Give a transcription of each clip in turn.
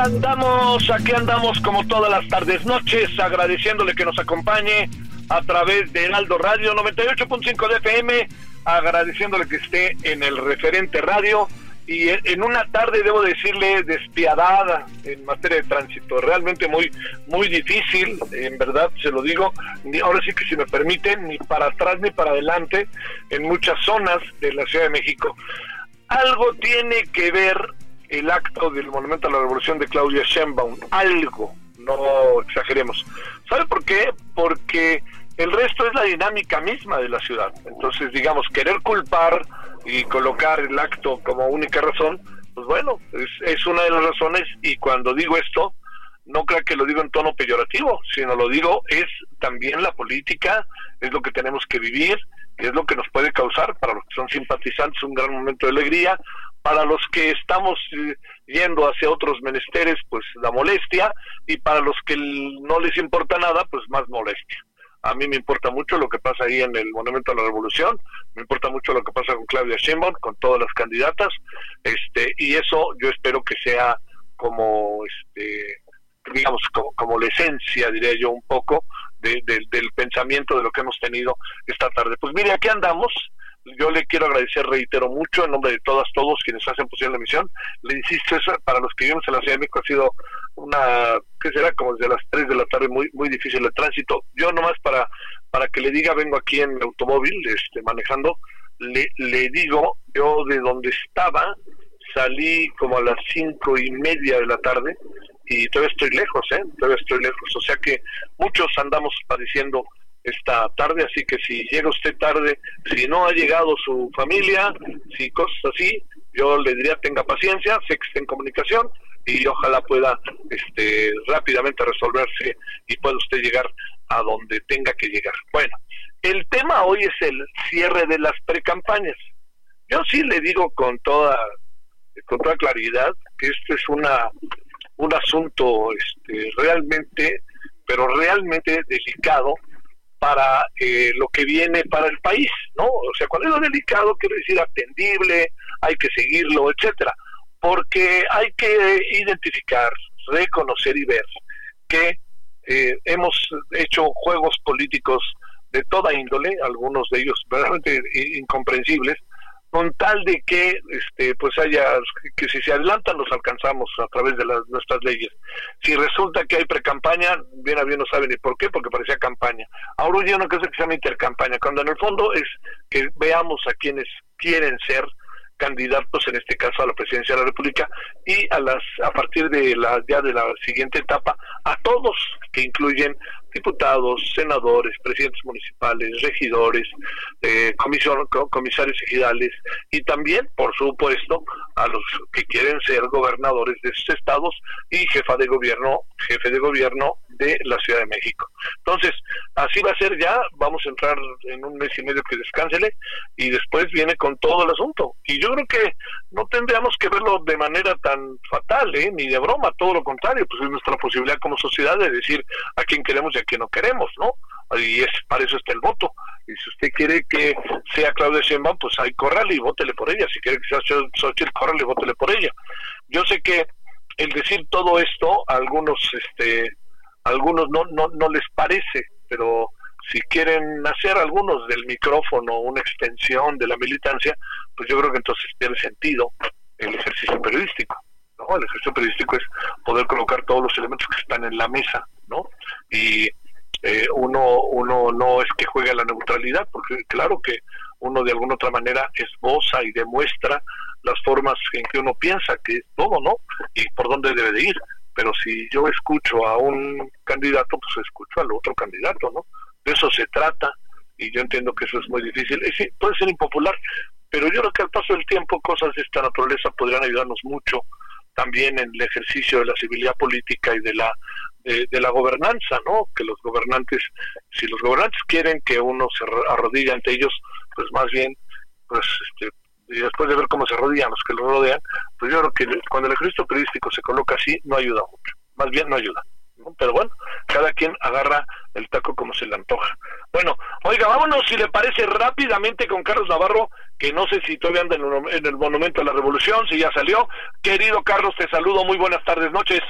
Andamos, aquí andamos como todas las tardes, noches, agradeciéndole que nos acompañe a través de Heraldo Radio 98.5 de FM, agradeciéndole que esté en el referente radio y en una tarde debo decirle despiadada en materia de tránsito, realmente muy muy difícil, en verdad se lo digo, ahora sí que si me permiten ni para atrás ni para adelante en muchas zonas de la Ciudad de México. Algo tiene que ver el acto del Monumento a la Revolución de Claudia Sheinbaum, algo, no exageremos. ¿Sabe por qué? Porque el resto es la dinámica misma de la ciudad. Entonces, digamos, querer culpar y colocar el acto como única razón, pues bueno, es, es una de las razones y cuando digo esto, no creo que lo digo en tono peyorativo, sino lo digo es también la política, es lo que tenemos que vivir, es lo que nos puede causar para los que son simpatizantes un gran momento de alegría, para los que estamos eh, yendo hacia otros menesteres, pues la molestia, y para los que no les importa nada, pues más molestia. A mí me importa mucho lo que pasa ahí en el Monumento a la Revolución, me importa mucho lo que pasa con Claudia Sheinbaum, con todas las candidatas, este, y eso yo espero que sea como, este, digamos, como, la esencia, diría yo, un poco de, del pensamiento de lo que hemos tenido esta tarde. Pues mire, aquí andamos, yo le quiero agradecer, reitero mucho, en nombre de todas, todos quienes hacen posible la emisión. Le insisto, eso para los que vivimos en la Ciudad de México ha sido una, ¿qué será? Como desde las 3 de la tarde, muy muy difícil el tránsito. Yo nomás para para que le diga, vengo aquí en mi automóvil, este, manejando, le, le digo, yo de donde estaba, salí como a las cinco y media de la tarde y todavía estoy lejos, ¿eh? Todavía estoy lejos. O sea que muchos andamos padeciendo esta tarde, así que si llega usted tarde, si no ha llegado su familia, si cosas así, yo le diría tenga paciencia, sé que está en comunicación y ojalá pueda este rápidamente resolverse y pueda usted llegar a donde tenga que llegar. Bueno, el tema hoy es el cierre de las precampañas. Yo sí le digo con toda con toda claridad que este es una un asunto este, realmente pero realmente delicado para eh, lo que viene para el país, ¿no? O sea, cuando digo delicado, quiero decir atendible, hay que seguirlo, etcétera, porque hay que identificar, reconocer y ver que eh, hemos hecho juegos políticos de toda índole, algunos de ellos verdaderamente incomprensibles, con tal de que este pues haya que si se adelantan los alcanzamos a través de las, nuestras leyes. Si resulta que hay precampaña bien a bien no saben ni por qué porque parecía campaña. Ahora ya no creo que se llama intercampaña cuando en el fondo es que veamos a quienes quieren ser candidatos en este caso a la presidencia de la República y a las a partir de la ya de la siguiente etapa a todos que incluyen diputados, senadores, presidentes municipales, regidores, eh, comisarios ejidales y también, por supuesto, a los que quieren ser gobernadores de sus estados y jefa de gobierno, jefe de gobierno de la Ciudad de México. Entonces, así va a ser ya, vamos a entrar en un mes y medio que descánsele y después viene con todo el asunto. Y yo creo que no tendríamos que verlo de manera tan fatal, ¿eh? ni de broma, todo lo contrario, pues es nuestra posibilidad como sociedad de decir a quién queremos a quién no queremos, ¿no? Y es para eso está el voto. Y si usted quiere que sea Claudia Sheinbaum, pues ahí córrale y vótele por ella. Si quiere que sea Xochitl, córrale y vótele por ella. Yo sé que el decir todo esto a algunos este algunos no, no, no les parece, pero si quieren hacer algunos del micrófono una extensión de la militancia, pues yo creo que entonces tiene sentido el ejercicio periodístico. ¿no? El ejercicio periodístico es poder colocar todos los elementos que están en la mesa, ¿no? Y eh, uno, uno no es que juegue a la neutralidad, porque claro que uno de alguna otra manera esboza y demuestra las formas en que uno piensa que es todo, ¿no? Y por dónde debe de ir pero si yo escucho a un candidato, pues escucho al otro candidato, ¿no? De eso se trata y yo entiendo que eso es muy difícil. Y sí, puede ser impopular, pero yo creo que al paso del tiempo cosas de esta naturaleza podrían ayudarnos mucho también en el ejercicio de la civilidad política y de la de, la gobernanza, ¿no? Que los gobernantes, si los gobernantes quieren que uno se arrodille ante ellos, pues más bien, pues este, después de ver cómo se arrodillan los que lo rodean, pues yo creo que cuando el ejército periodístico se coloca así, no ayuda mucho, más bien no ayuda. Pero bueno, cada quien agarra el taco como se le antoja. Bueno, oiga, vámonos si le parece rápidamente con Carlos Navarro, que no sé si todavía anda en el Monumento a la Revolución, si ya salió. Querido Carlos, te saludo, muy buenas tardes, noches.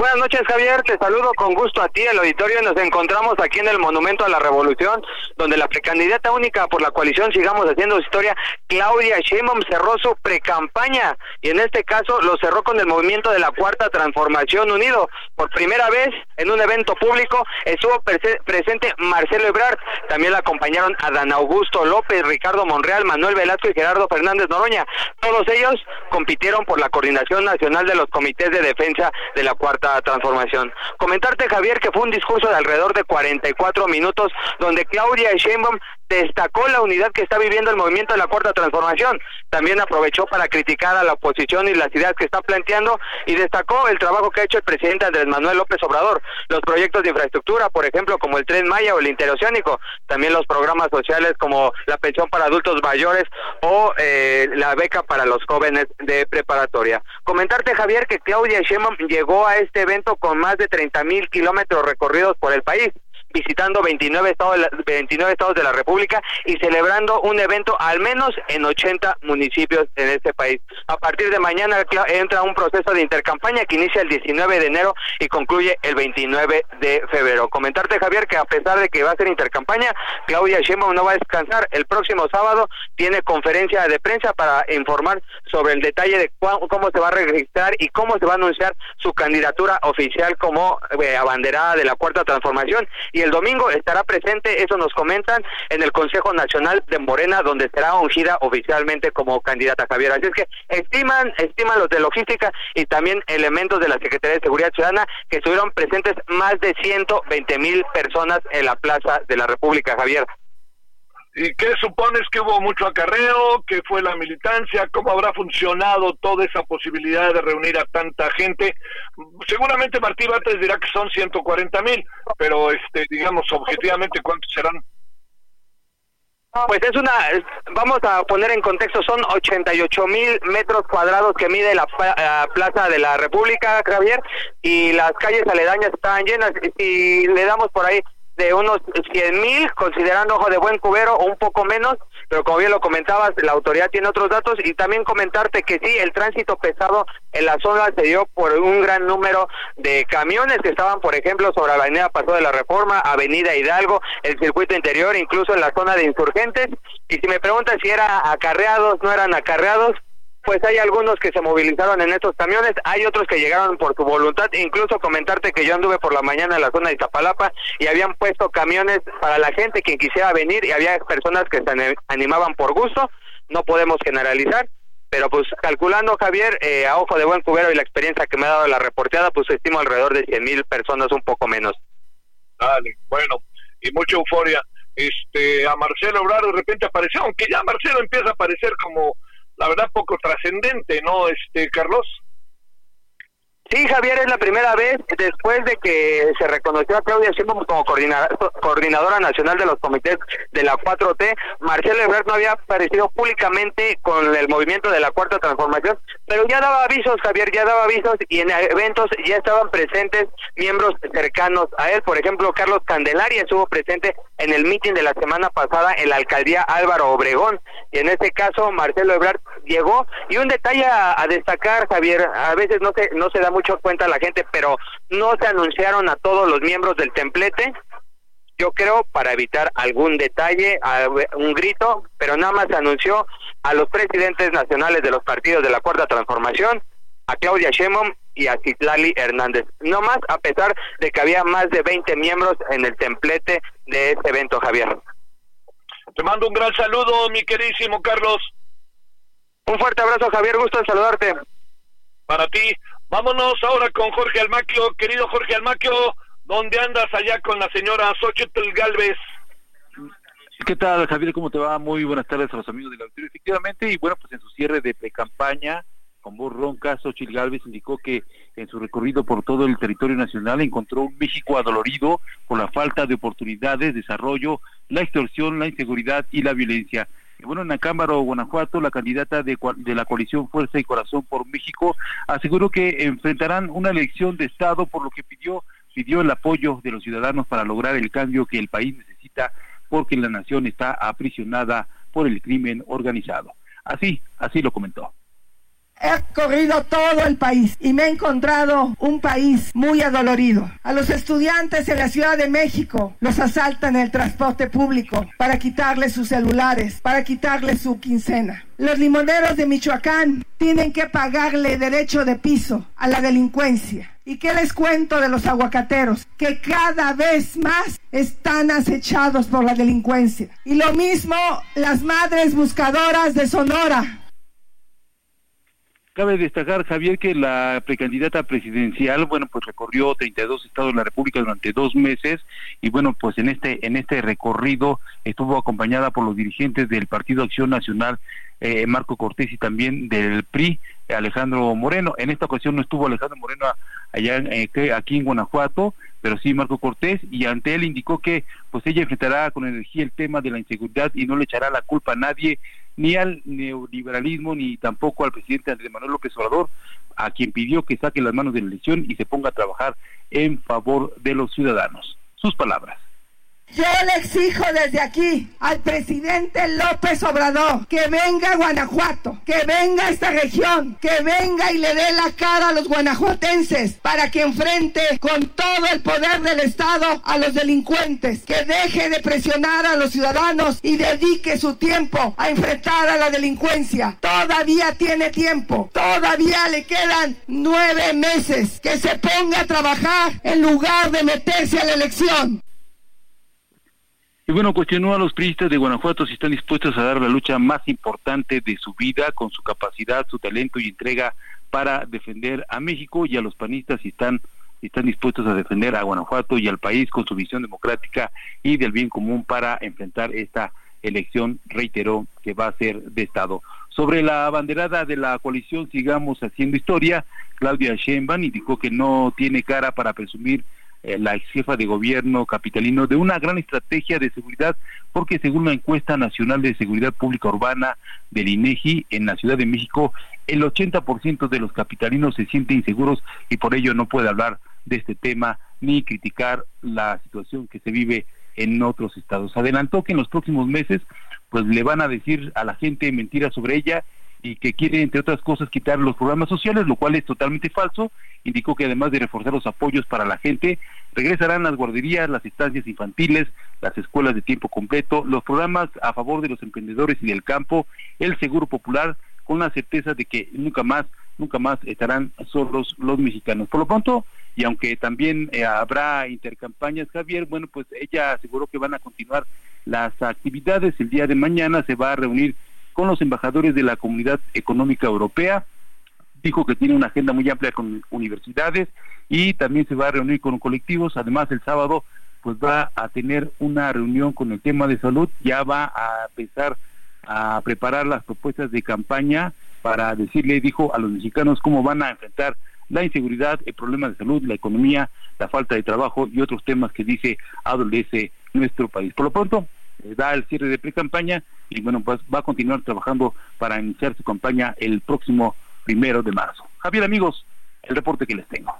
Buenas noches, Javier. Te saludo con gusto a ti, el auditorio. Nos encontramos aquí en el Monumento a la Revolución, donde la precandidata única por la coalición Sigamos Haciendo Historia, Claudia Sheinbaum, cerró su precampaña y en este caso lo cerró con el movimiento de la Cuarta Transformación Unido. Por primera vez en un evento público estuvo presente Marcelo Ebrard. También la acompañaron Adán Augusto López, Ricardo Monreal, Manuel Velasco y Gerardo Fernández Noroña. Todos ellos compitieron por la Coordinación Nacional de los Comités de Defensa de la Cuarta transformación. Comentarte, Javier, que fue un discurso de alrededor de 44 minutos donde Claudia Sheinbaum destacó la unidad que está viviendo el movimiento de la cuarta transformación. También aprovechó para criticar a la oposición y las ideas que está planteando y destacó el trabajo que ha hecho el presidente Andrés Manuel López Obrador, los proyectos de infraestructura, por ejemplo, como el Tren Maya o el Interoceánico, también los programas sociales como la pensión para adultos mayores o eh, la beca para los jóvenes de preparatoria. Comentarte, Javier, que Claudia Sheinbaum llegó a este evento con más de 30 mil kilómetros recorridos por el país visitando 29 estados, de la, 29 estados de la República y celebrando un evento al menos en 80 municipios en este país. A partir de mañana entra un proceso de intercampaña que inicia el 19 de enero y concluye el 29 de febrero. Comentarte, Javier, que a pesar de que va a ser intercampaña, Claudia Sheinbaum no va a descansar. El próximo sábado tiene conferencia de prensa para informar sobre el detalle de cómo se va a registrar y cómo se va a anunciar su candidatura oficial como eh, abanderada de la Cuarta Transformación el domingo estará presente, eso nos comentan, en el Consejo Nacional de Morena, donde será ungida oficialmente como candidata Javier. Así es que estiman, estiman los de logística y también elementos de la Secretaría de Seguridad Ciudadana que estuvieron presentes más de 120 mil personas en la Plaza de la República, Javier. ¿Y qué supones que hubo mucho acarreo? ¿Qué fue la militancia? ¿Cómo habrá funcionado toda esa posibilidad de reunir a tanta gente? Seguramente Martí Bates dirá que son 140 mil, pero este, digamos objetivamente, ¿cuántos serán? Pues es una, vamos a poner en contexto, son 88 mil metros cuadrados que mide la, Plaza de la República, Javier, y las calles aledañas están llenas. Y le damos por ahí de unos 100 mil, considerando ojo de buen cubero o un poco menos, pero como bien lo comentabas, la autoridad tiene otros datos y también comentarte que sí, el tránsito pesado en la zona se dio por un gran número de camiones que estaban, por ejemplo, sobre la avenida Paso de la Reforma, Avenida Hidalgo, el circuito interior, incluso en la zona de insurgentes. Y si me preguntas si eran acarreados, no eran acarreados, pues hay algunos que se movilizaron en estos camiones, hay otros que llegaron por su voluntad, incluso comentarte que yo anduve por la mañana en la zona de Iztapalapa y habían puesto camiones para la gente que quisiera venir y había personas que se animaban por gusto, no podemos generalizar, pero pues calculando Javier, eh, a ojo de buen cubero y la experiencia que me ha dado la reporteada, pues estimo alrededor de 100 mil personas, un poco menos. Dale, bueno, y mucha euforia. Este, a Marcelo Obrador de repente apareció, aunque ya Marcelo empieza a aparecer como, la verdad, poco trascendente, ¿no, este, Carlos? Sí, Javier, es la primera vez después de que se reconoció a Claudia Sheinbaum como coordinadora nacional de los comités de la 4T. Marcelo Ebrard no había aparecido públicamente con el movimiento de la Cuarta Transformación, pero ya daba avisos, Javier, ya daba avisos y en eventos ya estaban presentes miembros cercanos a él. Por ejemplo, Carlos Candelaria estuvo presente en el mitin de la semana pasada en la alcaldía Álvaro Obregón. Y en este caso, Marcelo Ebrard llegó. Y un detalle a, destacar, Javier, a veces no se, no se da mucho cuenta la gente, pero no se anunciaron a todos los miembros del templete. Yo creo para evitar algún detalle, un grito, pero nada más se anunció a los presidentes nacionales de los partidos de la Cuarta Transformación, a Claudia Sheinbaum y a Citlali Hernández. No más, a pesar de que había más de 20 miembros en el templete de este evento, Javier. Te mando un gran saludo, mi queridísimo Carlos. Un fuerte abrazo, Javier. Gusto en saludarte. Para ti. Vámonos ahora con Jorge Almaquio. Querido Jorge Almaquio, ¿dónde andas allá con la señora Xochitl Galvez? ¿Qué tal, Javier? ¿Cómo te va? Muy buenas tardes a los amigos de la auditorio. Efectivamente, y bueno, pues en su cierre de pre-campaña, con voz ronca, Xochitl Galvez indicó que en su recorrido por todo el territorio nacional encontró un México adolorido por la falta de oportunidades, desarrollo, la extorsión, la inseguridad y la violencia bueno, en Acámbaro, Guanajuato, la candidata de, la coalición Fuerza y Corazón por México aseguró que enfrentarán una elección de Estado, por lo que pidió, pidió el apoyo de los ciudadanos para lograr el cambio que el país necesita, porque la nación está aprisionada por el crimen organizado. Así, así lo comentó. He corrido todo el país y me he encontrado un país muy adolorido. A los estudiantes en la Ciudad de México los asaltan en el transporte público para quitarles sus celulares, para quitarles su quincena. Los limoneros de Michoacán tienen que pagarle derecho de piso a la delincuencia. ¿Y qué les cuento de los aguacateros? Que cada vez más están acechados por la delincuencia. Y lo mismo las madres buscadoras de Sonora Cabe destacar, Javier, que la precandidata presidencial, bueno, pues recorrió 32 estados de la República durante dos meses y bueno, pues en este en este recorrido estuvo acompañada por los dirigentes del Partido Acción Nacional, eh, Marco Cortés y también del PRI, Alejandro Moreno. En esta ocasión no estuvo Alejandro Moreno allá eh, aquí en Guanajuato, pero sí Marco Cortés y ante él indicó que pues ella enfrentará con energía el tema de la inseguridad y no le echará la culpa a nadie ni al neoliberalismo ni tampoco al presidente Andrés Manuel López Obrador, a quien pidió que saque las manos de la elección y se ponga a trabajar en favor de los ciudadanos. Sus palabras. Yo le exijo desde aquí al presidente López Obrador que venga a Guanajuato, que venga a esta región, que venga y le dé la cara a los guanajuatenses para que enfrente con todo el poder del Estado a los delincuentes, que deje de presionar a los ciudadanos y dedique su tiempo a enfrentar a la delincuencia. Todavía tiene tiempo, todavía le quedan nueve meses que se ponga a trabajar en lugar de meterse a la elección. Y bueno, cuestionó a los priistas de Guanajuato si están dispuestos a dar la lucha más importante de su vida con su capacidad, su talento y entrega para defender a México y a los panistas si están, están dispuestos a defender a Guanajuato y al país con su visión democrática y del bien común para enfrentar esta elección, reiteró, que va a ser de Estado. Sobre la banderada de la coalición Sigamos Haciendo Historia, Claudia Sheinbaum indicó que no tiene cara para presumir la ex jefa de gobierno capitalino de una gran estrategia de seguridad porque según la encuesta nacional de seguridad pública urbana del INEGI en la Ciudad de México el 80% de los capitalinos se sienten inseguros y por ello no puede hablar de este tema ni criticar la situación que se vive en otros estados. Adelantó que en los próximos meses pues le van a decir a la gente mentiras sobre ella y que quiere, entre otras cosas, quitar los programas sociales, lo cual es totalmente falso. Indicó que además de reforzar los apoyos para la gente, regresarán las guarderías, las estancias infantiles, las escuelas de tiempo completo, los programas a favor de los emprendedores y del campo, el seguro popular, con la certeza de que nunca más, nunca más estarán solos los mexicanos. Por lo pronto, y aunque también eh, habrá intercampañas, Javier, bueno, pues ella aseguró que van a continuar las actividades. El día de mañana se va a reunir con los embajadores de la Comunidad Económica Europea. Dijo que tiene una agenda muy amplia con universidades y también se va a reunir con colectivos. Además, el sábado pues va a tener una reunión con el tema de salud, ya va a empezar a preparar las propuestas de campaña para decirle, dijo, a los mexicanos cómo van a enfrentar la inseguridad, el problema de salud, la economía, la falta de trabajo y otros temas que dice adolece nuestro país. Por lo pronto, da el cierre de pre-campaña y bueno, pues va a continuar trabajando para iniciar su campaña el próximo primero de marzo. Javier, amigos, el reporte que les tengo.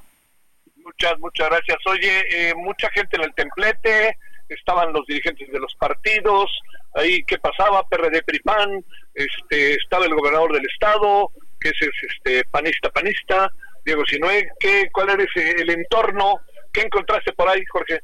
Muchas, muchas gracias. Oye, eh, mucha gente en el templete, estaban los dirigentes de los partidos, ahí qué pasaba, PRD Pripan, este, estaba el gobernador del estado, que es este panista panista, Diego Sinue, ¿qué, ¿cuál era el entorno? ¿Qué encontraste por ahí, Jorge?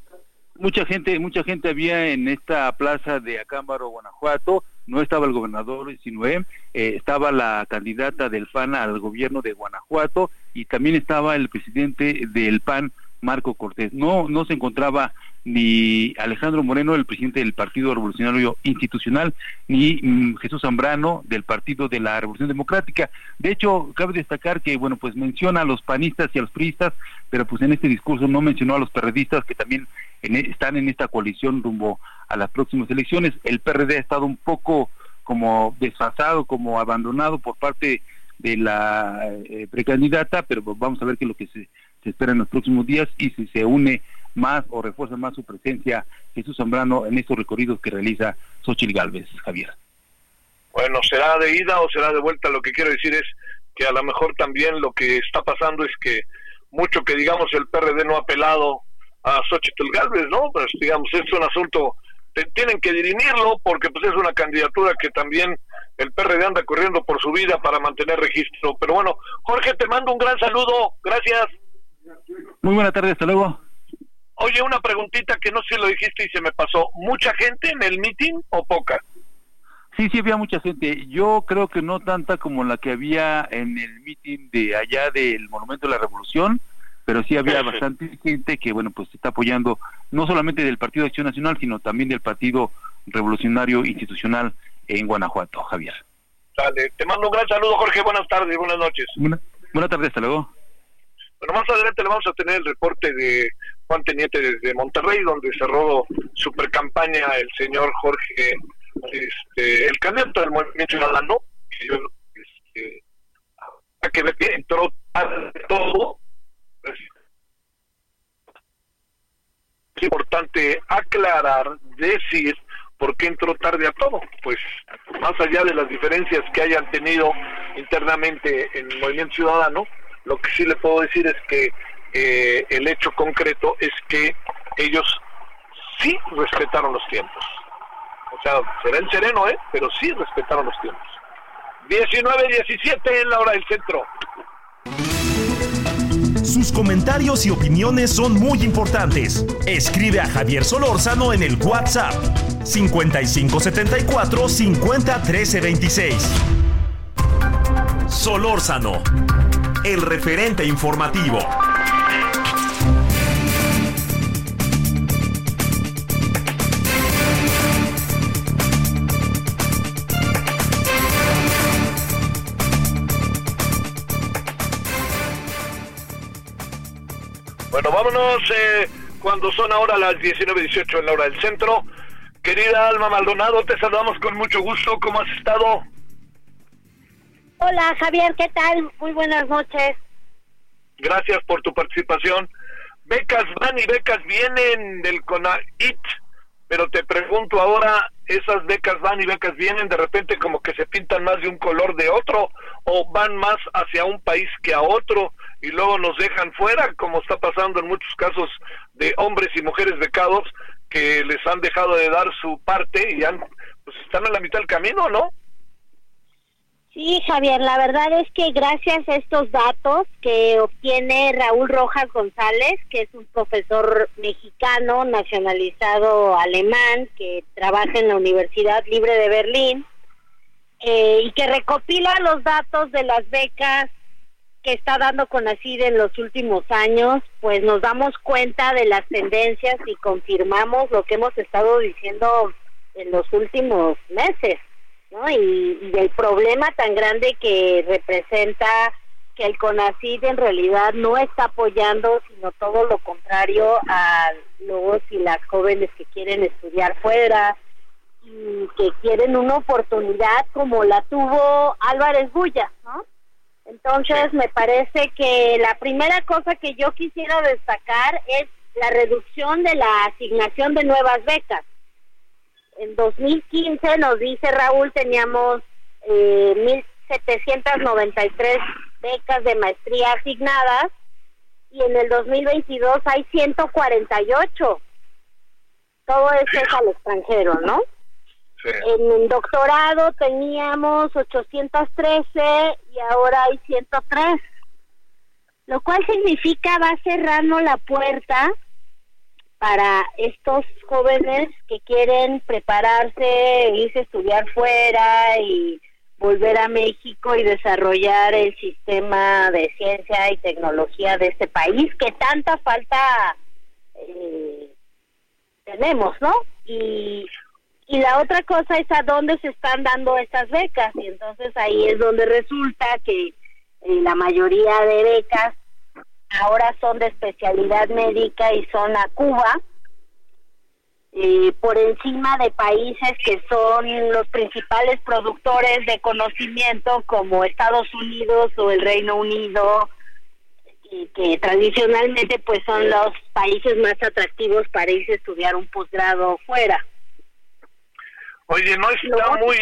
Mucha gente, mucha gente había en esta plaza de Acámbaro, Guanajuato, no estaba el gobernador Sinue, eh, estaba la candidata del PAN al gobierno de Guanajuato y también estaba el presidente del PAN, Marco Cortés. No, no se encontraba ni Alejandro Moreno, el presidente del Partido Revolucionario Institucional, ni mm, Jesús Zambrano del Partido de la Revolución Democrática. De hecho, cabe destacar que, bueno, pues menciona a los panistas y a los priistas, pero pues en este discurso no mencionó a los perredistas que también e, están en esta coalición rumbo a las próximas elecciones. El PRD ha estado un poco como desfasado, como abandonado por parte de la eh, precandidata, pero vamos a ver qué es lo que se, se espera en los próximos días y si se une más o refuerza más su presencia Jesús Zambrano en estos recorridos que realiza Xochitl Galvez, Javier. Bueno, será de ida o será de vuelta. Lo que quiero decir es que a lo mejor también lo que está pasando es que mucho que digamos el PRD no ha apelado a Xochitl Galvez, ¿no? Pues digamos, es un asunto, tienen que dirimirlo porque pues es una candidatura que también el PRD anda corriendo por su vida para mantener registro. Pero bueno, Jorge, te mando un gran saludo, gracias. Muy buena tarde, hasta luego. Oye, una preguntita que no sé si lo dijiste y se me pasó. ¿Mucha gente en el meeting o poca? Sí, sí había mucha gente. Yo creo que no tanta como la que había en el meeting de allá del Monumento de la Revolución, pero sí había bastante gente que, bueno, pues está apoyando no solamente del Partido de Acción Nacional, sino también del Partido Revolucionario Institucional en Guanajuato, Javier. Dale, te mando un gran saludo, Jorge. Buenas tardes, buenas noches. buenas tardes, hasta luego. Bueno, más adelante le vamos a tener el reporte de Juan Teniente desde Monterrey, donde cerró super campaña el señor Jorge, este, el candidato del Movimiento Ciudadano, que yo, este, que ver que entró todo. Es importante aclarar, decir por qué entró tarde a todo. Pues más allá de las diferencias que hayan tenido internamente en el Movimiento Ciudadano, lo que sí le puedo decir es que eh, el hecho concreto es que ellos sí respetaron los tiempos. O sea, será en sereno, ¿eh? Pero sí respetaron los tiempos. 19-17 en la hora del centro. Sus comentarios y opiniones son muy importantes. Escribe a Javier Solórzano en el WhatsApp 5574 50 Solórzano el referente informativo. Bueno, vámonos eh, cuando son ahora las 19.18 en la hora del centro. Querida Alma Maldonado, te saludamos con mucho gusto. ¿Cómo has estado? Hola Javier, ¿qué tal? Muy buenas noches. Gracias por tu participación. Becas van y becas vienen del CONAIT, pero te pregunto ahora, ¿esas becas van y becas vienen de repente como que se pintan más de un color de otro o van más hacia un país que a otro y luego nos dejan fuera, como está pasando en muchos casos de hombres y mujeres becados que les han dejado de dar su parte y han, pues están a la mitad del camino, ¿no? Sí, Javier, la verdad es que gracias a estos datos que obtiene Raúl Rojas González, que es un profesor mexicano nacionalizado alemán que trabaja en la Universidad Libre de Berlín eh, y que recopila los datos de las becas que está dando con CONACID en los últimos años, pues nos damos cuenta de las tendencias y confirmamos lo que hemos estado diciendo en los últimos meses. Y, del problema tan grande que representa que el CONACID en realidad no está apoyando, sino todo lo contrario a los y las jóvenes que quieren estudiar fuera y que quieren una oportunidad como la tuvo Álvarez Bulla, ¿no? Entonces me parece que la primera cosa que yo quisiera destacar es la reducción de la asignación de nuevas becas. En 2015 nos dice Raúl teníamos eh, 1.793 becas de maestría asignadas y en el 2022 hay 148. Todo esto es al extranjero, ¿no? En el doctorado teníamos 813 y ahora hay 103. Lo cual significa va cerrando la puerta para estos jóvenes que quieren prepararse, irse a estudiar fuera y volver a México y desarrollar el sistema de ciencia y tecnología de este país que tanta falta eh, tenemos, ¿no? Y, y la otra cosa es a dónde se están dando estas becas y entonces ahí es donde resulta que eh, la mayoría de becas ahora son de especialidad médica y son a Cuba eh, por encima de países que son los principales productores de conocimiento como Estados Unidos o el Reino Unido, y que tradicionalmente pues son los países más atractivos para irse a estudiar un posgrado fuera. Oye, no está muy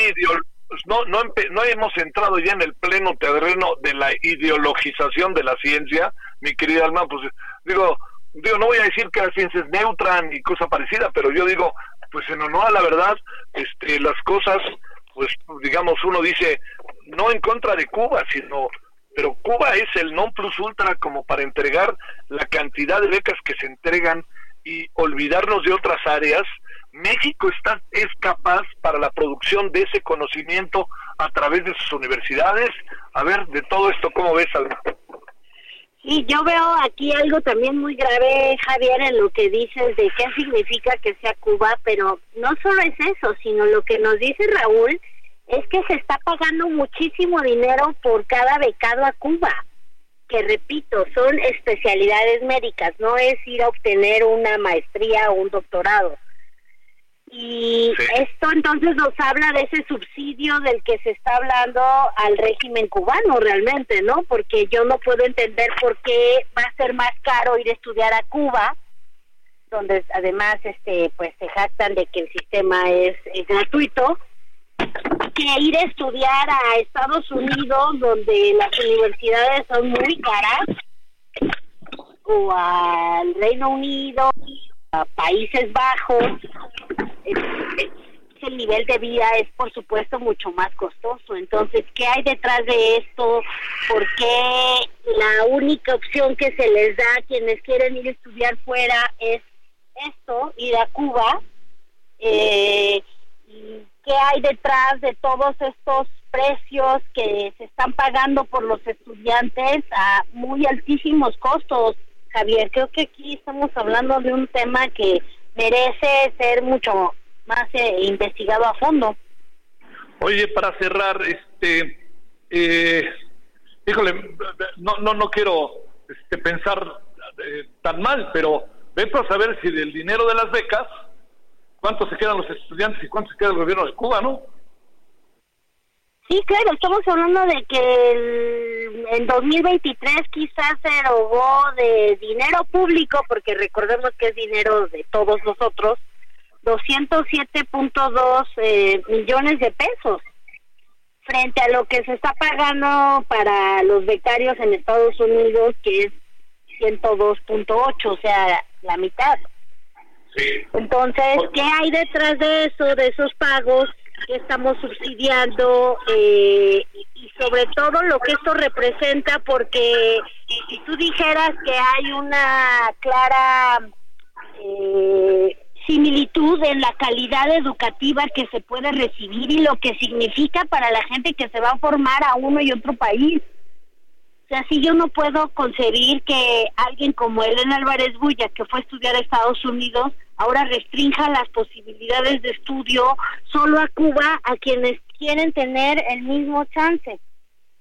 no, no, no hemos entrado ya en el pleno terreno de la ideologización de la ciencia, mi querida Alma, pues digo, digo, no voy a decir que la ciencia es neutra ni cosa parecida, pero yo digo, pues en honor a la verdad, este, las cosas, pues digamos, uno dice, no en contra de Cuba, sino, pero Cuba es el non plus ultra como para entregar la cantidad de becas que se entregan y olvidarnos de otras áreas. México está, es capaz para la producción de ese conocimiento a través de sus universidades. A ver, de todo esto, ¿cómo ves, Alma? Y yo veo aquí algo también muy grave, Javier, en lo que dices de qué significa que sea Cuba, pero no solo es eso, sino lo que nos dice Raúl es que se está pagando muchísimo dinero por cada becado a Cuba, que repito, son especialidades médicas, no es ir a obtener una maestría o un doctorado. Y esto entonces nos habla de ese subsidio del que se está hablando al régimen cubano realmente, ¿no? Porque yo no puedo entender por qué va a ser más caro ir a estudiar a Cuba, donde además este pues se jactan de que el sistema es, gratuito, que ir a estudiar a Estados Unidos, donde las universidades son muy caras, o al Reino Unido, Países Bajos, el nivel de vida es por supuesto mucho más costoso. Entonces, ¿qué hay detrás de esto? ¿Por qué la única opción que se les da a quienes quieren ir a estudiar fuera es esto, ir a Cuba? Eh, ¿Qué hay detrás de todos estos precios que se están pagando por los estudiantes a muy altísimos costos? Javier, creo que aquí estamos hablando de un tema que merece ser mucho más eh, investigado a fondo. Oye, para cerrar, este, eh, no, no, no quiero este, pensar eh, tan mal, pero ven para saber si del dinero de las becas, cuánto se quedan los estudiantes y cuánto se queda el gobierno de Cuba, ¿no? Sí, claro, estamos hablando de que en 2023 quizás se erogó de dinero público, porque recordemos que es dinero de todos nosotros, 207.2 eh, millones de pesos frente a lo que se está pagando para los becarios en Estados Unidos, que es 102.8, o sea, la mitad. Entonces, ¿qué hay detrás de eso, de esos pagos que estamos subsidiando eh, y sobre todo lo que esto representa? Porque si tú dijeras que hay una clara eh, similitud en la calidad educativa que se puede recibir y lo que significa para la gente que se va a formar a uno y otro país. O sea, si yo no puedo concebir que alguien como Elena Álvarez Bulla, que fue a estudiar a Estados Unidos, ahora restrinja las posibilidades de estudio solo a Cuba a quienes quieren tener el mismo chance.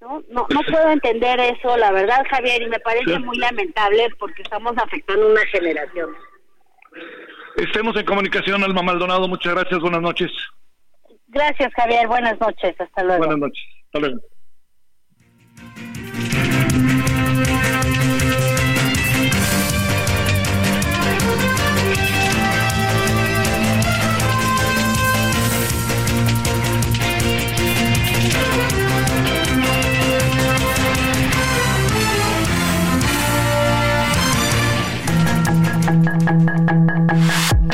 ¿no? No, no puedo entender eso, la verdad, Javier, y me parece muy lamentable porque estamos afectando una generación. Estemos en comunicación, Alma Maldonado. Muchas gracias. Buenas noches. Gracias, Javier. Buenas noches. Hasta luego. Buenas noches. Hasta luego.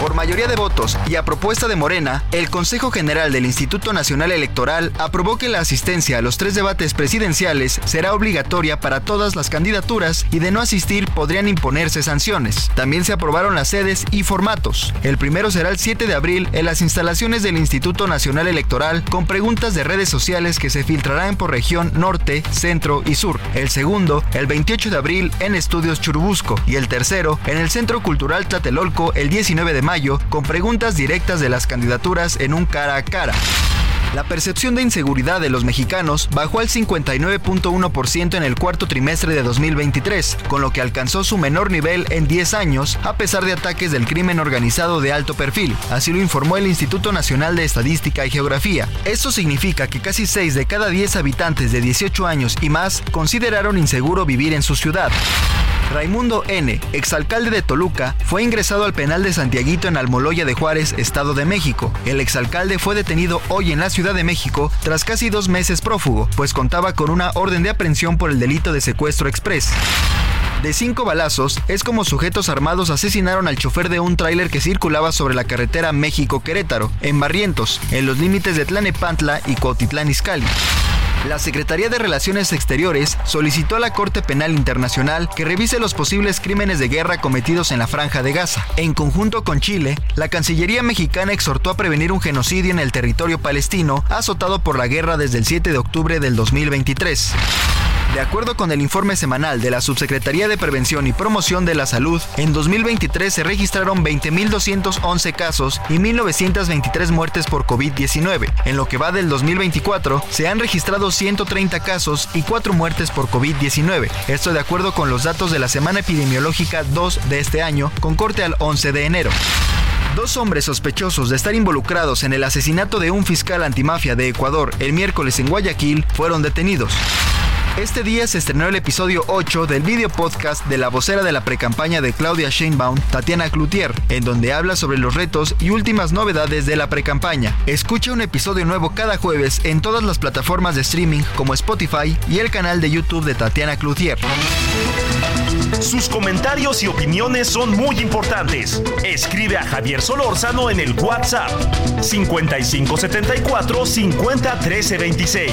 Por mayoría de votos y a propuesta de Morena, el Consejo General del Instituto Nacional Electoral aprobó que la asistencia a los tres debates presidenciales será obligatoria para todas las candidaturas y de no asistir podrían imponerse sanciones. También se aprobaron las sedes y formatos. El primero será el 7 de abril en las instalaciones del Instituto Nacional Electoral con preguntas de redes sociales que se filtrarán por región norte, centro y sur. El segundo, el 28 de abril en Estudios Churubusco y el tercero en el Centro Cultural Tlatelolco el 19 de mayo con preguntas directas de las candidaturas en un cara a cara. La percepción de inseguridad de los mexicanos bajó al 59.1% en el cuarto trimestre de 2023, con lo que alcanzó su menor nivel en 10 años, a pesar de ataques del crimen organizado de alto perfil. Así lo informó el Instituto Nacional de Estadística y Geografía. Esto significa que casi 6 de cada 10 habitantes de 18 años y más consideraron inseguro vivir en su ciudad. Raimundo N., exalcalde de Toluca, fue ingresado al penal de Santiaguito en Almoloya de Juárez, Estado de México. El exalcalde fue detenido hoy en la Ciudad de México tras casi dos meses prófugo, pues contaba con una orden de aprehensión por el delito de secuestro express. De cinco balazos, es como sujetos armados asesinaron al chofer de un tráiler que circulaba sobre la carretera México-Querétaro, en Barrientos, en los límites de Tlanepantla y Cuautitlán Izcalli. La Secretaría de Relaciones Exteriores solicitó a la Corte Penal Internacional que revise los posibles crímenes de guerra cometidos en la Franja de Gaza. En conjunto con Chile, la Cancillería mexicana exhortó a prevenir un genocidio en el territorio palestino azotado por la guerra desde el 7 de octubre del 2023. De acuerdo con el informe semanal de la Subsecretaría de Prevención y Promoción de la Salud, en 2023 se registraron 20.211 casos y 1.923 muertes por COVID-19. En lo que va del 2024, se han registrado 130 casos y 4 muertes por COVID-19. Esto de acuerdo con los datos de la semana epidemiológica 2 de este año, con corte al 11 de enero. Dos hombres sospechosos de estar involucrados en el asesinato de un fiscal antimafia de Ecuador el miércoles en Guayaquil fueron detenidos. Este día se estrenó el episodio 8 del video podcast de la vocera de la precampaña de Claudia Sheinbaum, Tatiana Cloutier, en donde habla sobre los retos y últimas novedades de la precampaña. Escucha un episodio nuevo cada jueves en todas las plataformas de streaming como Spotify y el canal de YouTube de Tatiana Cloutier. Sus comentarios y opiniones son muy importantes. Escribe a Javier Solórzano en el WhatsApp 5574 50 13 26.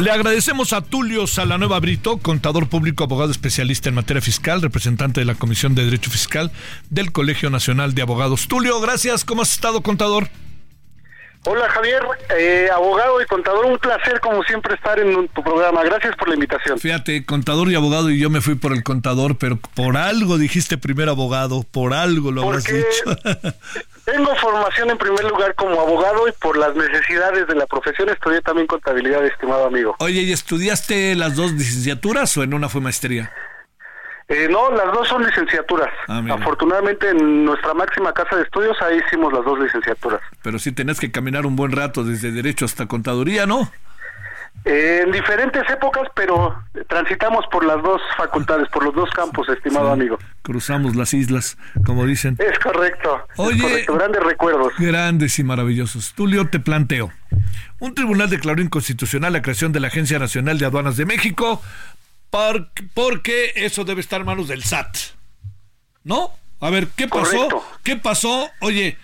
Le agradecemos a Tulio Salanueva Brito, contador público, abogado especialista en materia fiscal, representante de la Comisión de Derecho Fiscal del Colegio Nacional de Abogados. Tulio, gracias. ¿Cómo has estado, contador? Hola Javier, eh, abogado y contador, un placer como siempre estar en tu programa. Gracias por la invitación. Fíjate, contador y abogado y yo me fui por el contador, pero por algo dijiste primero abogado, por algo lo has dicho. tengo formación en primer lugar como abogado y por las necesidades de la profesión estudié también contabilidad, estimado amigo. Oye, ¿y estudiaste las dos licenciaturas o en una fue maestría? Eh, no, las dos son licenciaturas. Ah, Afortunadamente en nuestra máxima casa de estudios ahí hicimos las dos licenciaturas. Pero sí tenés que caminar un buen rato desde derecho hasta contaduría, ¿no? Eh, en diferentes épocas, pero transitamos por las dos facultades, por los dos campos, estimado amigo. Cruzamos las islas, como dicen. Es correcto. Oye, grandes recuerdos. Grandes y maravillosos. Tulio, te planteo. Un tribunal declaró inconstitucional la creación de la Agencia Nacional de Aduanas de México porque eso debe estar en manos del SAT. ¿No? A ver, ¿qué pasó? ¿Qué pasó? Oye,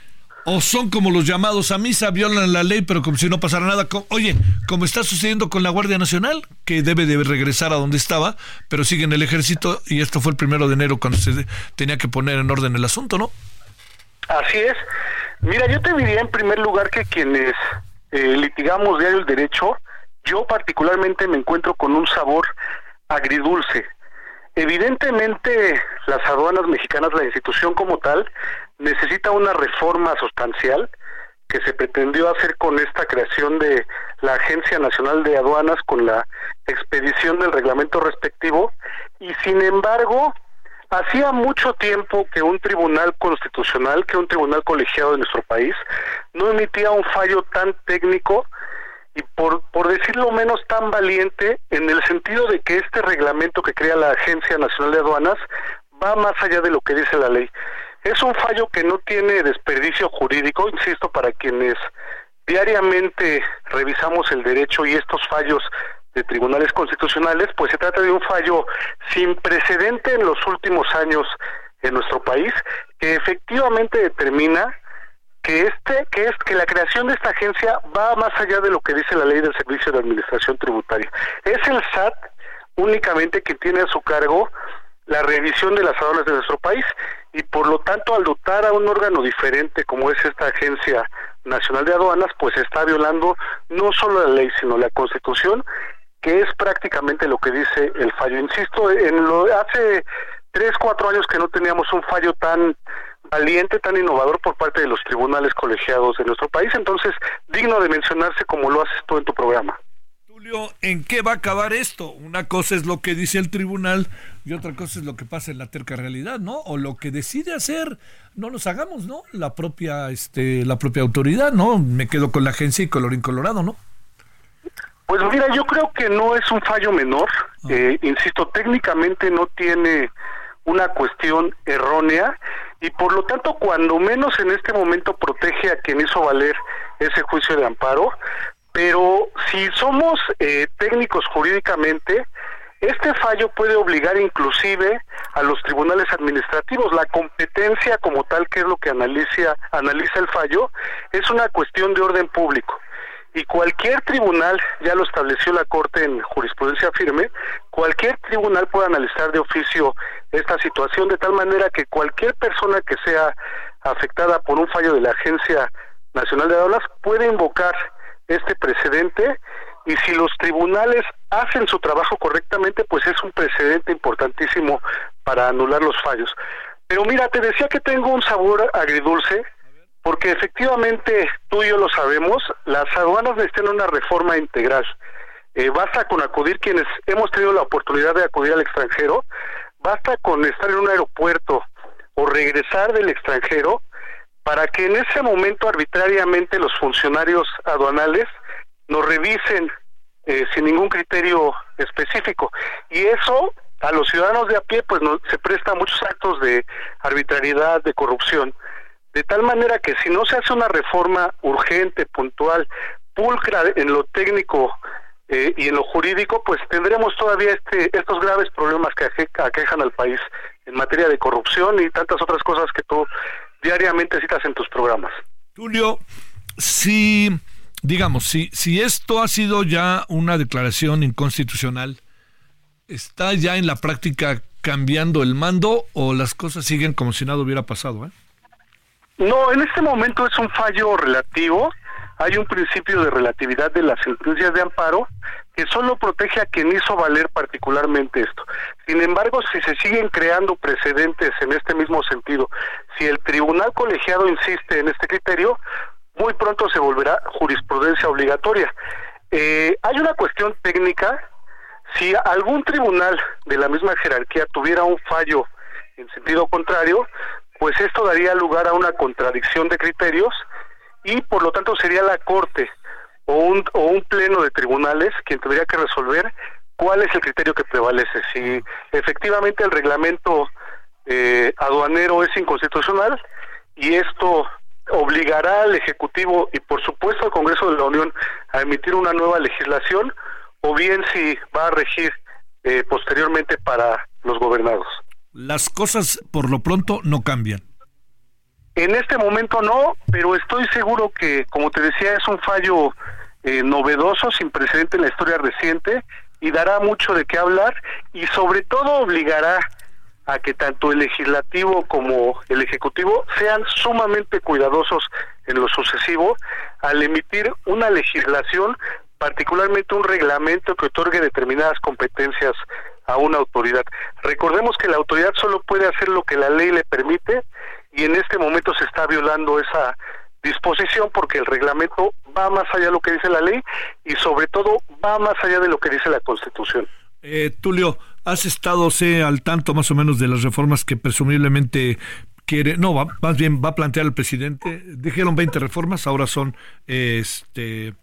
o son como los llamados a misa, violan la ley, pero como si no pasara nada. Oye, como está sucediendo con la Guardia Nacional, que debe de regresar a donde estaba, pero sigue en el ejército, y esto fue el primero de enero cuando se tenía que poner en orden el asunto, ¿no? Así es. Mira, yo te diría en primer lugar que quienes eh, litigamos diario el derecho, yo particularmente me encuentro con un sabor agridulce. Evidentemente, las aduanas mexicanas, la institución como tal, necesita una reforma sustancial que se pretendió hacer con esta creación de la Agencia Nacional de Aduanas con la expedición del reglamento respectivo y sin embargo hacía mucho tiempo que un tribunal constitucional, que un tribunal colegiado de nuestro país no emitía un fallo tan técnico y por, por decirlo menos tan valiente en el sentido de que este reglamento que crea la Agencia Nacional de Aduanas va más allá de lo que dice la ley. Es un fallo que no tiene desperdicio jurídico, insisto, para quienes diariamente revisamos el derecho y estos fallos de tribunales constitucionales, pues se trata de un fallo sin precedente en los últimos años en nuestro país, que efectivamente determina que este que es que la creación de esta agencia va más allá de lo que dice la ley del servicio de administración tributaria. Es el SAT únicamente quien tiene a su cargo la revisión de las aduanas de nuestro país y por lo tanto al dotar a un órgano diferente como es esta agencia nacional de aduanas pues está violando no solo la ley sino la constitución que es prácticamente lo que dice el fallo. Insisto en lo hace tres cuatro años que no teníamos un fallo tan valiente, tan innovador por parte de los tribunales colegiados de nuestro país, entonces digno de mencionarse como lo haces tú en tu programa. Tulio, ¿en qué va a acabar esto? Una cosa es lo que dice el tribunal y otra cosa es lo que pasa en la terca realidad, ¿no? O lo que decide hacer, no nos hagamos, ¿no? La propia, este, la propia autoridad, ¿no? Me quedo con la agencia y colorín colorado, ¿no? Pues mira, yo creo que no es un fallo menor. Ah. Eh, insisto, técnicamente no tiene una cuestión errónea y por lo tanto cuando menos en este momento protege a quien hizo valer ese juicio de amparo, pero si somos eh, técnicos jurídicamente, este fallo puede obligar inclusive a los tribunales administrativos. La competencia como tal, que es lo que analiza, analiza el fallo, es una cuestión de orden público y cualquier tribunal, ya lo estableció la Corte en jurisprudencia firme, cualquier tribunal puede analizar de oficio esta situación de tal manera que cualquier persona que sea afectada por un fallo de la Agencia Nacional de Aduanas puede invocar este precedente y si los tribunales hacen su trabajo correctamente, pues es un precedente importantísimo para anular los fallos. Pero mira, te decía que tengo un sabor agridulce porque efectivamente tú y yo lo sabemos, las aduanas necesitan una reforma integral. Eh, basta con acudir quienes hemos tenido la oportunidad de acudir al extranjero, basta con estar en un aeropuerto o regresar del extranjero para que en ese momento arbitrariamente los funcionarios aduanales nos revisen eh, sin ningún criterio específico. Y eso a los ciudadanos de a pie pues no, se presta muchos actos de arbitrariedad, de corrupción de tal manera que si no se hace una reforma urgente, puntual, pulcra en lo técnico eh, y en lo jurídico, pues tendremos todavía este, estos graves problemas que aquejan al país en materia de corrupción y tantas otras cosas que tú diariamente citas en tus programas. Tulio, si, digamos, si, si esto ha sido ya una declaración inconstitucional, ¿está ya en la práctica cambiando el mando o las cosas siguen como si nada hubiera pasado? ¿eh? No, en este momento es un fallo relativo. hay un principio de relatividad de las sentencias de amparo que solo protege a quien hizo valer particularmente esto. Sin embargo, si se siguen creando precedentes en este mismo sentido, si el tribunal colegiado insiste en este criterio, muy pronto se volverá jurisprudencia obligatoria. Eh, hay una cuestión técnica, si algún tribunal de la misma jerarquía tuviera un fallo en sentido contrario, pues esto daría lugar a una contradicción de criterios y por lo tanto sería la Corte o un, o un pleno de tribunales quien tendría que resolver cuál es el criterio que prevalece. Si efectivamente el reglamento eh, aduanero es inconstitucional y esto obligará al Ejecutivo y por supuesto al Congreso de la Unión a emitir una nueva legislación o bien si va a regir eh, posteriormente para los gobernados. Las cosas por lo pronto no cambian. En este momento no, pero estoy seguro que, como te decía, es un fallo eh, novedoso, sin precedente en la historia reciente, y dará mucho de qué hablar, y sobre todo obligará a que tanto el legislativo como el ejecutivo sean sumamente cuidadosos en lo sucesivo al emitir una legislación, particularmente un reglamento que otorgue determinadas competencias a una autoridad. Recordemos que la autoridad solo puede hacer lo que la ley le permite y en este momento se está violando esa disposición porque el reglamento va más allá de lo que dice la ley y sobre todo va más allá de lo que dice la Constitución. Eh, Tulio, ¿has estado sé, al tanto más o menos de las reformas que presumiblemente quiere, no, va, más bien va a plantear el presidente? Dijeron 20 reformas, ahora son este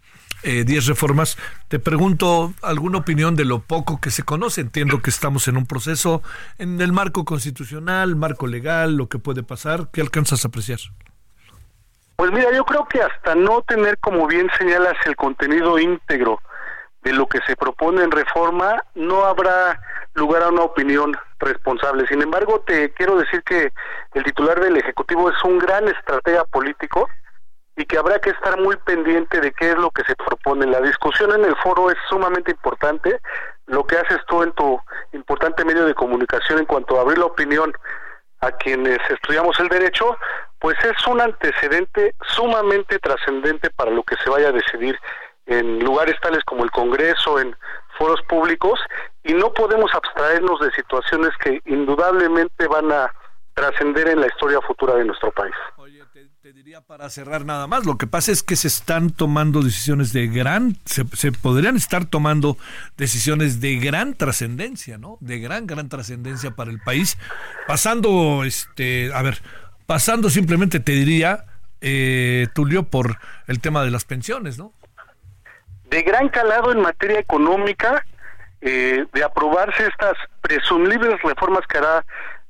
10 eh, reformas. Te pregunto alguna opinión de lo poco que se conoce. Entiendo que estamos en un proceso en el marco constitucional, marco legal, lo que puede pasar. ¿Qué alcanzas a apreciar? Pues mira, yo creo que hasta no tener, como bien señalas, el contenido íntegro de lo que se propone en reforma, no habrá lugar a una opinión responsable. Sin embargo, te quiero decir que el titular del Ejecutivo es un gran estratega político y que habrá que estar muy pendiente de qué es lo que se propone. La discusión en el foro es sumamente importante. Lo que haces tú en tu importante medio de comunicación en cuanto a abrir la opinión a quienes estudiamos el derecho, pues es un antecedente sumamente trascendente para lo que se vaya a decidir en lugares tales como el Congreso, en foros públicos, y no podemos abstraernos de situaciones que indudablemente van a trascender en la historia futura de nuestro país. Te diría para cerrar nada más, lo que pasa es que se están tomando decisiones de gran, se, podrían estar tomando decisiones de gran trascendencia, ¿no? De gran, gran trascendencia para el país, pasando, este, a ver, pasando simplemente, te diría, eh, Tulio, por el tema de las pensiones, ¿no? De gran calado en materia económica, eh, de aprobarse estas presumibles reformas que hará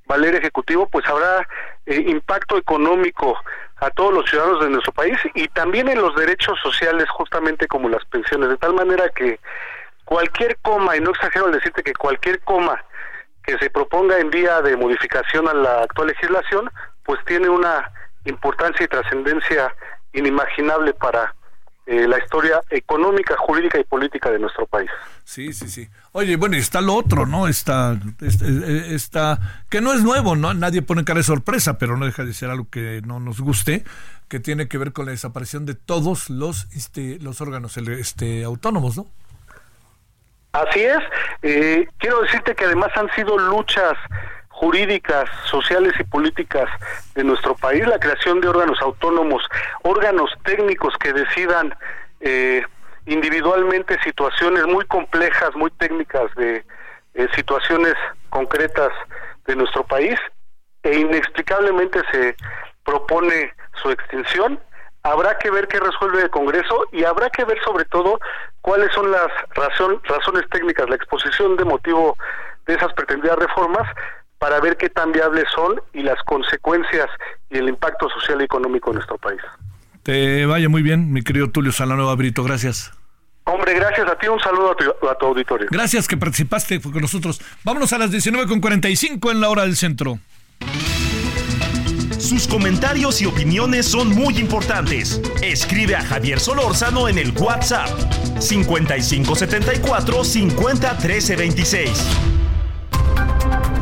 Valer Ejecutivo, pues habrá eh, impacto económico a todos los ciudadanos de nuestro país y también en los derechos sociales justamente como las pensiones, de tal manera que cualquier coma, y no exagero al decirte que cualquier coma que se proponga en vía de modificación a la actual legislación, pues tiene una importancia y trascendencia inimaginable para eh, la historia económica, jurídica y política de nuestro país. Sí, sí, sí. Oye, bueno, y está lo otro, ¿no? Está, está, que no es nuevo, ¿no? Nadie pone cara de sorpresa, pero no deja de ser algo que no nos guste, que tiene que ver con la desaparición de todos los, este, los órganos este, autónomos, ¿no? Así es. Eh, quiero decirte que además han sido luchas jurídicas, sociales y políticas de nuestro país, la creación de órganos autónomos, órganos técnicos que decidan eh, individualmente situaciones muy complejas, muy técnicas de eh, situaciones concretas de nuestro país e inexplicablemente se propone su extinción. Habrá que ver qué resuelve el Congreso y habrá que ver sobre todo cuáles son las razones técnicas, la exposición de motivo de esas pretendidas reformas para ver qué tan viables son y las consecuencias y el impacto social y económico en nuestro país. Te vaya muy bien, mi querido Tulio Salanueva Brito, gracias. Hombre, gracias a ti, un saludo a tu, a tu auditorio. Gracias que participaste con nosotros. Vámonos a las 19.45 en la hora del centro. Sus comentarios y opiniones son muy importantes. Escribe a Javier Solórzano en el WhatsApp 5574 501326.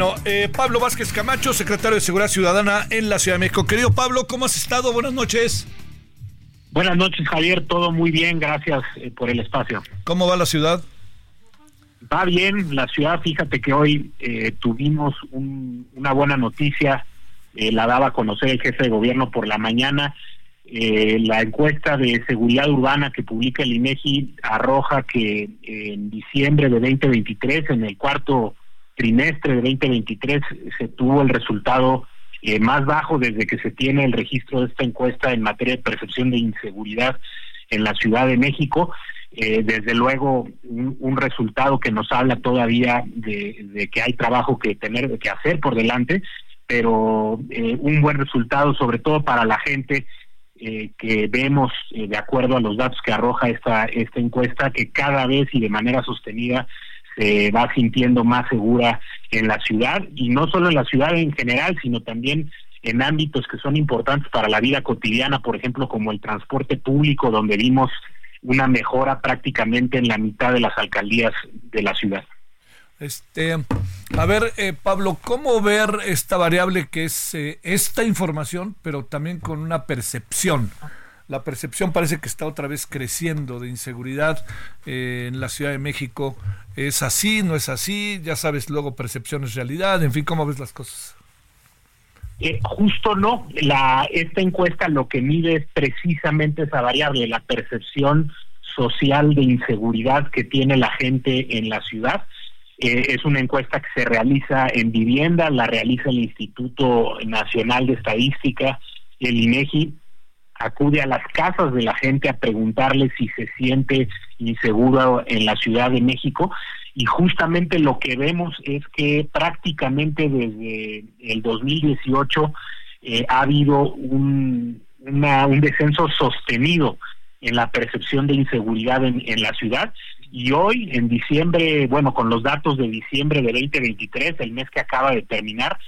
Bueno, eh, Pablo Vázquez Camacho, secretario de Seguridad Ciudadana en la Ciudad de México. Querido Pablo, ¿cómo has estado? Buenas noches. Buenas noches, Javier. Todo muy bien, gracias eh, por el espacio. ¿Cómo va la ciudad? Va bien, la ciudad, fíjate que hoy eh, tuvimos una buena noticia, eh, la daba a conocer el jefe de gobierno por la mañana. la encuesta de seguridad urbana que publica el INEGI arroja que en diciembre de 2023, en el cuarto trimestre de 2023, se tuvo el resultado eh, más bajo desde que se tiene el registro de esta encuesta en materia de percepción de inseguridad en la Ciudad de México. Eh, desde luego, un, resultado que nos habla todavía de, que hay trabajo que tener que hacer por delante, pero eh, un buen resultado, sobre todo para la gente que vemos, de acuerdo a los datos que arroja esta esta encuesta, que cada vez y de manera sostenida se va sintiendo más segura en la ciudad y no solo en la ciudad en general, sino también en ámbitos que son importantes para la vida cotidiana, por ejemplo, como el transporte público, donde vimos una mejora prácticamente en la mitad de las alcaldías de la ciudad. Este, a ver, eh, Pablo, ¿cómo ver esta variable que es eh, esta información, pero también con una percepción? La percepción parece que está otra vez creciendo de inseguridad eh, en la Ciudad de México. ¿Es así? ¿No es así? Ya sabes, luego percepción es realidad. En fin, ¿cómo ves las cosas? Eh, justo no. La, esta encuesta lo que mide es precisamente esa variable, la percepción social de inseguridad que tiene la gente en la ciudad. Eh, es una encuesta que se realiza en vivienda, la realiza el Instituto Nacional de Estadística, el INEGI, acude a las casas de la gente a preguntarle si se siente inseguro en la Ciudad de México. Y justamente lo que vemos es que prácticamente desde el 2018 eh, ha habido un, un descenso sostenido en la percepción de inseguridad en, en la ciudad. Y hoy en diciembre, bueno, con los datos de diciembre de 2023, el mes que acaba de terminar,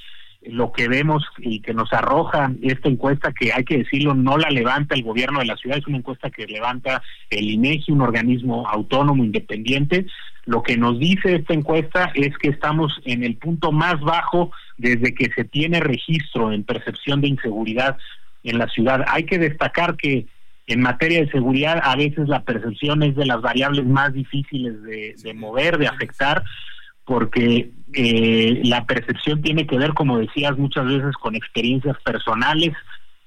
lo que vemos y que nos arroja esta encuesta, que hay que decirlo, no la levanta el gobierno de la ciudad, es una encuesta que levanta el INEGI, un organismo autónomo independiente. Lo que nos dice esta encuesta es que estamos en el punto más bajo desde que se tiene registro en percepción de inseguridad en la ciudad. Hay que destacar que en materia de seguridad a veces la percepción es de las variables más difíciles de, de mover, de afectar, porque eh, la percepción tiene que ver, como decías, muchas veces con experiencias personales,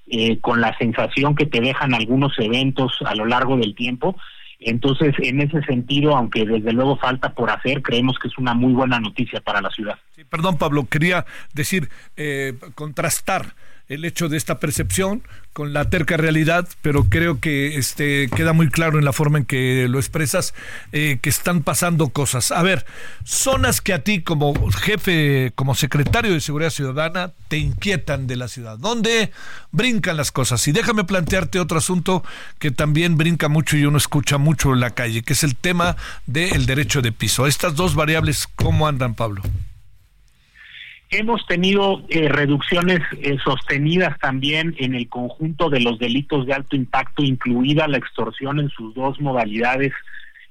eh, con la sensación que te dejan algunos eventos a lo largo del tiempo. Entonces, en ese sentido, aunque desde luego falta por hacer, creemos que es una muy buena noticia para la ciudad. perdón, Pablo, quería decir, eh, contrastar el hecho de esta percepción con la terca realidad, pero creo que este queda muy claro en la forma en que lo expresas eh, que están pasando cosas. A ver, zonas que a ti como jefe, como secretario de Seguridad Ciudadana, te inquietan de la ciudad, ¿dónde brincan las cosas? Y déjame plantearte otro asunto que también brinca mucho y uno escucha mucho en la calle, que es el tema del derecho de piso. Estas dos variables, ¿cómo andan, Pablo? Hemos tenido eh, reducciones eh, sostenidas también en el conjunto de los delitos de alto impacto, incluida la extorsión en sus dos modalidades,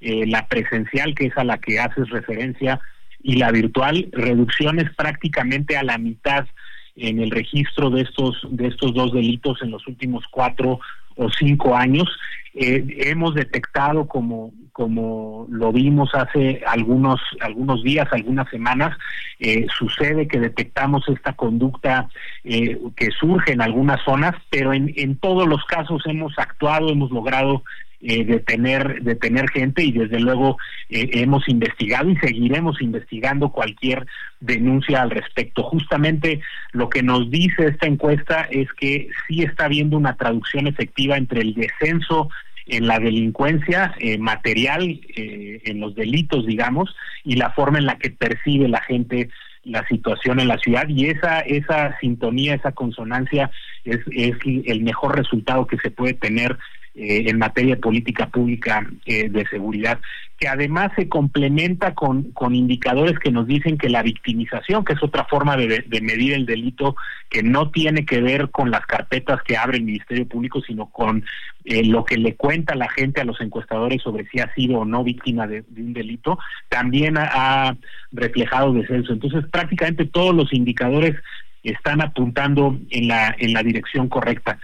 eh, la presencial, que es a la que haces referencia, y la virtual, reducciones prácticamente a la mitad en el registro de estos de estos dos delitos en los últimos cuatro o cinco años. Hemos detectado como como lo vimos hace algunos algunos días, algunas semanas, eh, sucede que detectamos esta conducta eh, que surge en algunas zonas, pero en, en todos los casos hemos actuado, hemos logrado eh, detener, detener gente y desde luego eh, hemos investigado y seguiremos investigando cualquier denuncia al respecto. Justamente lo que nos dice esta encuesta es que sí está habiendo una traducción efectiva entre el descenso en la delincuencia eh, material, eh, en los delitos, digamos, y la forma en la que percibe la gente la situación en la ciudad. Y esa esa sintonía, esa consonancia es, es el mejor resultado que se puede tener eh, en materia de política pública eh, de seguridad, que además se complementa con, con indicadores que nos dicen que la victimización, que es otra forma de, medir el delito, que no tiene que ver con las carpetas que abre el Ministerio Público, sino con eh, lo que le cuenta la gente a los encuestadores sobre si ha sido o no víctima de, un delito, también ha, ha reflejado descenso. Entonces, prácticamente todos los indicadores están apuntando en la, en la dirección correcta.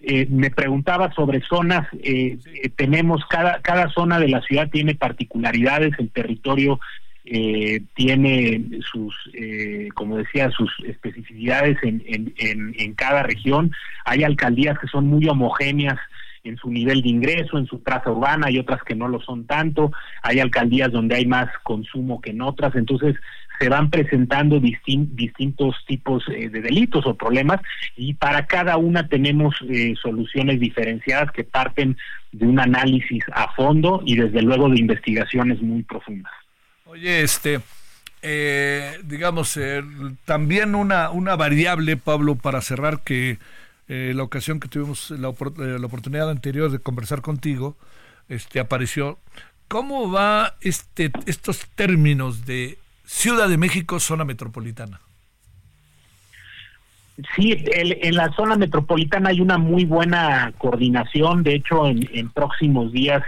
Eh, me preguntaba sobre zonas, eh, eh, tenemos, cada, cada zona de la ciudad tiene particularidades, el territorio tiene sus, como decía, sus especificidades en, en, en, en, cada región. Hay alcaldías que son muy homogéneas en su nivel de ingreso, en su traza urbana, hay otras que no lo son tanto, hay alcaldías donde hay más consumo que en otras, entonces se van presentando distintos tipos eh, de delitos o problemas y para cada una tenemos eh, soluciones diferenciadas que parten de un análisis a fondo y desde luego de investigaciones muy profundas. Oye, este, eh, digamos, también una, una variable, Pablo, para cerrar que la ocasión que tuvimos la, la, oportunidad anterior de conversar contigo, este apareció. ¿Cómo va este, estos términos de Ciudad de México, zona metropolitana. Sí, en la zona metropolitana hay una muy buena coordinación. De hecho, en, próximos días,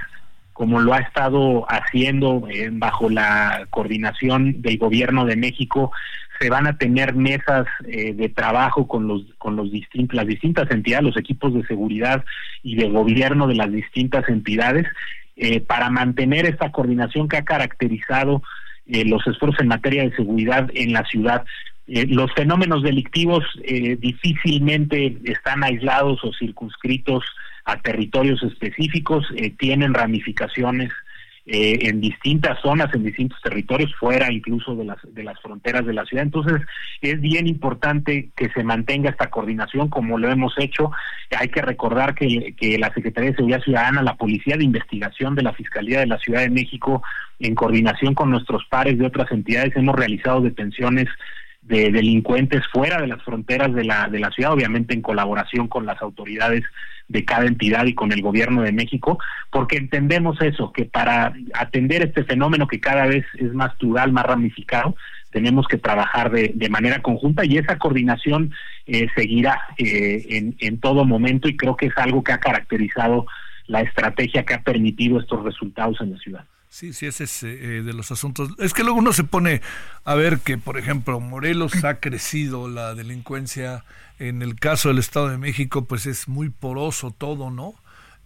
como lo ha estado haciendo bajo la coordinación del Gobierno de México, se van a tener mesas eh, de trabajo con los con los distintos las distintas entidades, los equipos de seguridad y de gobierno de las distintas entidades eh, para mantener esta coordinación que ha caracterizado eh, los esfuerzos en materia de seguridad en la ciudad. Eh, los fenómenos delictivos eh, difícilmente están aislados o circunscritos a territorios específicos, tienen ramificaciones eh, en distintas zonas, en distintos territorios, fuera incluso de las, de las fronteras de la ciudad. Entonces, es bien importante que se mantenga esta coordinación como lo hemos hecho. Hay que recordar que, que la Secretaría de Seguridad Ciudadana, la Policía de Investigación de la Fiscalía de la Ciudad de México, en coordinación con nuestros pares de otras entidades, hemos realizado detenciones de delincuentes fuera de las fronteras de la, de la ciudad, obviamente en colaboración con las autoridades de cada entidad y con el gobierno de México, porque entendemos eso, que para atender este fenómeno que cada vez es más plural, más ramificado, tenemos que trabajar de, manera conjunta y esa coordinación eh, seguirá eh, en, en todo momento y creo que es algo que ha caracterizado la estrategia que ha permitido estos resultados en la ciudad. Sí, sí, ese es eh, de los asuntos. Es que luego uno se pone a ver que, por ejemplo, Morelos ha crecido la delincuencia. En el caso del Estado de México, pues es muy poroso todo, ¿no?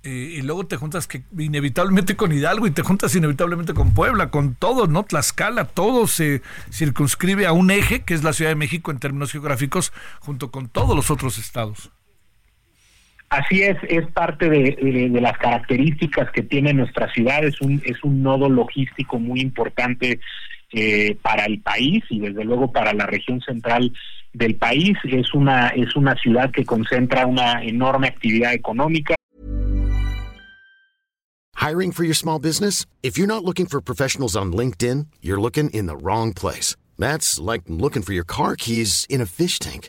Eh, y luego te juntas que inevitablemente con Hidalgo y te juntas inevitablemente con Puebla, con todo, ¿no? Tlaxcala, todo se circunscribe a un eje que es la Ciudad de México en términos geográficos, junto con todos los otros estados. Así es, es parte de, las características que tiene nuestra ciudad, es un, es un nodo logístico muy importante eh, para el país y desde luego para la región central del país. Es una, es una ciudad que concentra una enorme actividad económica. Hiring for your small business? If you're not looking for professionals on LinkedIn, you're looking in the wrong place. That's like looking for your car keys in a fish tank.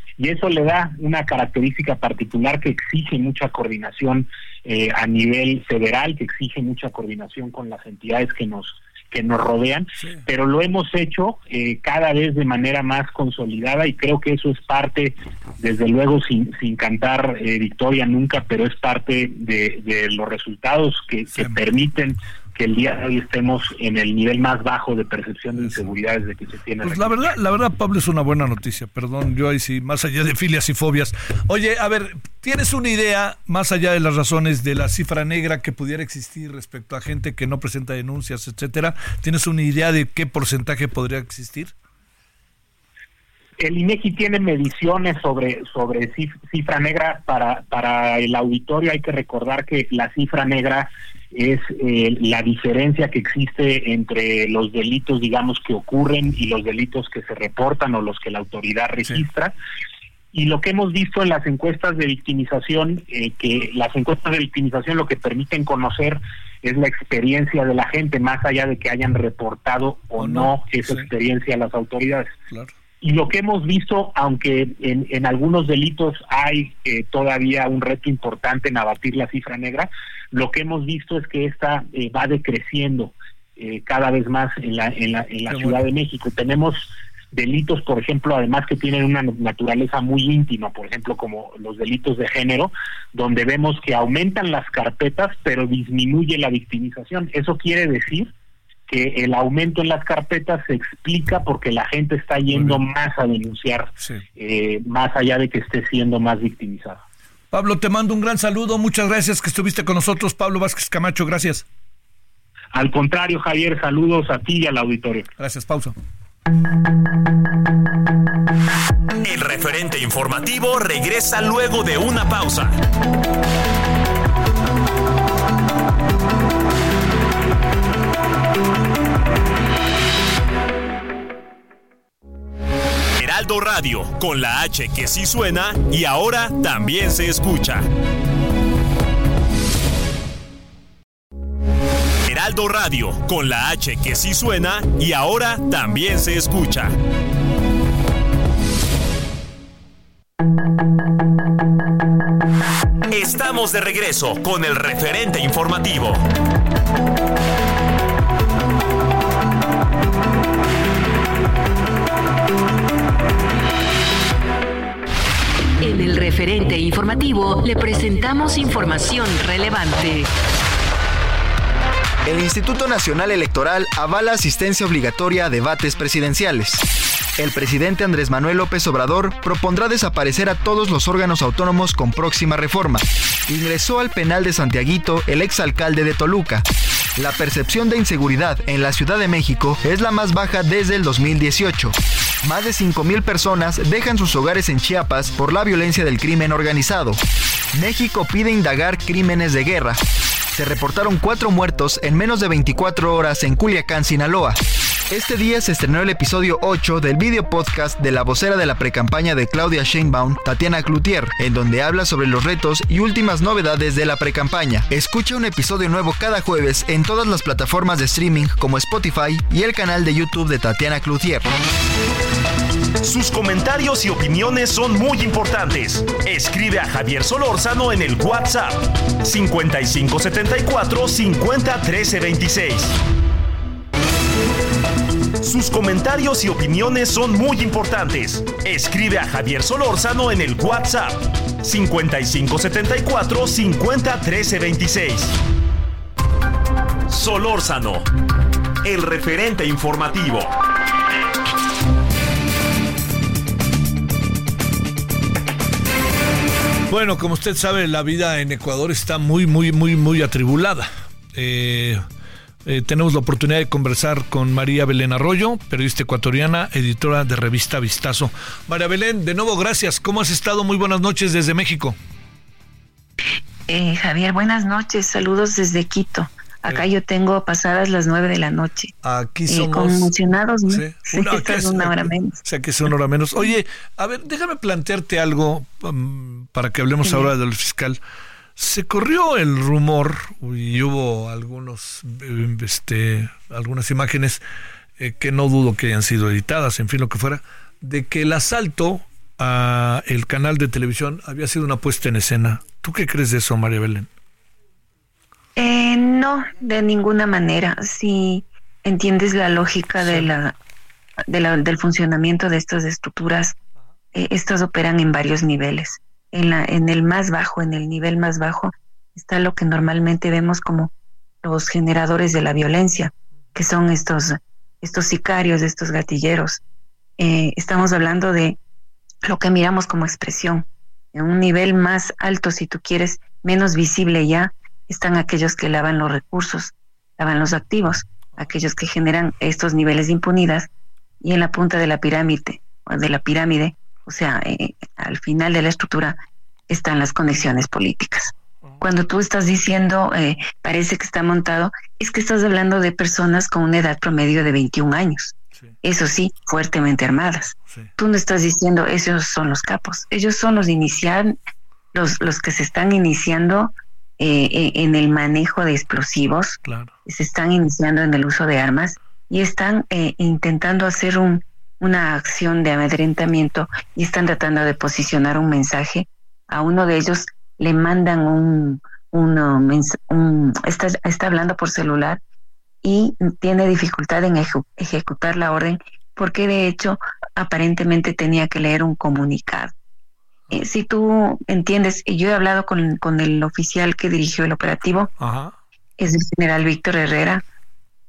Y eso le da una característica particular que exige mucha coordinación eh, a nivel federal, que exige mucha coordinación con las entidades que nos que nos rodean, pero lo hemos hecho eh, cada vez de manera más consolidada y creo que eso es parte, desde luego sin, sin cantar eh, victoria nunca, pero es parte de, de los resultados que, que permiten que el día de hoy estemos en el nivel más bajo de percepción de inseguridad desde que se tiene. Pues la verdad, la verdad, Pablo, es una buena noticia. Perdón, yo ahí sí, más allá de filias y fobias. Oye, a ver, ¿tienes una idea, más allá de las razones de la cifra negra que pudiera existir respecto a gente que no presenta denuncias, etcétera? ¿Tienes una idea de qué porcentaje podría existir? El INEGI tiene mediciones sobre sobre cifra negra para para el auditorio. Hay que recordar que la cifra negra es eh, la diferencia que existe entre los delitos, digamos, que ocurren y los delitos que se reportan o los que la autoridad registra. Y lo que hemos visto en las encuestas de victimización, eh, que las encuestas de victimización lo que permiten conocer es la experiencia de la gente, más allá de que hayan reportado o, no, esa experiencia a las autoridades. Y lo que hemos visto, aunque en, en algunos delitos hay eh, todavía un reto importante en abatir la cifra negra, lo que hemos visto es que esta eh, va decreciendo eh, cada vez más en la, en la, en la Ciudad de México. Tenemos delitos, por ejemplo, además que tienen una naturaleza muy íntima, por ejemplo, como los delitos de género, donde vemos que aumentan las carpetas, pero disminuye la victimización. Eso quiere decir que el aumento en las carpetas se explica porque la gente está yendo más a denunciar, eh, más allá de que esté siendo más victimizada. Pablo, te mando un gran saludo. Muchas gracias que estuviste con nosotros. Pablo Vázquez Camacho, gracias. Al contrario, Javier, saludos a ti y al auditorio. Gracias, pausa. El referente informativo regresa luego de una pausa. Heraldo Radio, con la H que sí suena y ahora también se escucha. Heraldo Radio, con la H que sí suena y ahora también se escucha. Estamos de regreso con el referente informativo. Referente informativo le presentamos información relevante. El Instituto Nacional Electoral avala asistencia obligatoria a debates presidenciales. El presidente Andrés Manuel López Obrador propondrá desaparecer a todos los órganos autónomos con próxima reforma. Ingresó al penal de Santiaguito el exalcalde de Toluca. La percepción de inseguridad en la Ciudad de México es la más baja desde el 2018. Más de 5.000 personas dejan sus hogares en Chiapas por la violencia del crimen organizado. México pide indagar crímenes de guerra se reportaron cuatro muertos en menos de 24 horas en Culiacán, Sinaloa. Este día se estrenó el episodio 8 del video podcast de la vocera de la precampaña de Claudia Sheinbaum, Tatiana Cloutier, en donde habla sobre los retos y últimas novedades de la precampaña. Escucha un episodio nuevo cada jueves en todas las plataformas de streaming como Spotify y el canal de YouTube de Tatiana Cloutier. Sus comentarios y opiniones son muy importantes. Escribe a Javier Solórzano en el WhatsApp 5574 50 26. Sus comentarios y opiniones son muy importantes. Escribe a Javier Solórzano en el WhatsApp 5574 50 26. Solórzano, el referente informativo. Bueno, como usted sabe, la vida en Ecuador está muy, muy, muy, muy atribulada. Eh, eh, tenemos la oportunidad de conversar con María Belén Arroyo, periodista ecuatoriana, editora de revista Vistazo. María Belén, de nuevo gracias. ¿Cómo has estado? Muy buenas noches desde México. Eh, Javier, buenas noches. Saludos desde Quito. Acá yo tengo pasadas las nueve de la noche. Aquí Eh, somos. conmocionados, ¿no? Sí, Sé que estás una hora menos. O sea que es una hora menos. Oye, a ver, déjame plantearte algo um, para que hablemos Sí. ahora del fiscal. Se corrió el rumor y hubo algunos, este, algunas imágenes eh, que no dudo que hayan sido editadas, en fin, lo que fuera, de que el asalto a el canal de televisión había sido una puesta en escena. ¿Tú qué crees de eso, María Belén? Eh, no, de ninguna manera. Si entiendes la lógica de la, de la- del funcionamiento de estas estructuras, eh, estas operan en varios niveles. En, la, en el más bajo, en el nivel más bajo, está lo que normalmente vemos como los generadores de la violencia, que son estos, estos sicarios, estos gatilleros. Eh, estamos hablando de lo que miramos como expresión. En un nivel más alto, si tú quieres, menos visible ya, están aquellos que lavan los recursos, lavan los activos, aquellos que generan estos niveles de impunidad y en la punta de la pirámide, de la pirámide, o sea, eh, al final de la estructura están las conexiones políticas. Cuando tú estás diciendo, eh, parece que está montado, es que estás hablando de personas con una edad promedio de 21 años. Eso sí, fuertemente armadas. Tú no estás diciendo, esos son los capos. Ellos son los inician, los, los que se están iniciando eh, eh, en el manejo de explosivos, se están iniciando en el uso de armas y están intentando hacer un, una acción de amedrentamiento y están tratando de posicionar un mensaje. A uno de ellos le mandan un, un, está, está, hablando por celular y tiene dificultad en ejecutar la orden porque de hecho aparentemente tenía que leer un comunicado. Eh, si tú entiendes, yo he hablado con, con el oficial que dirigió el operativo, es el general Víctor Herrera,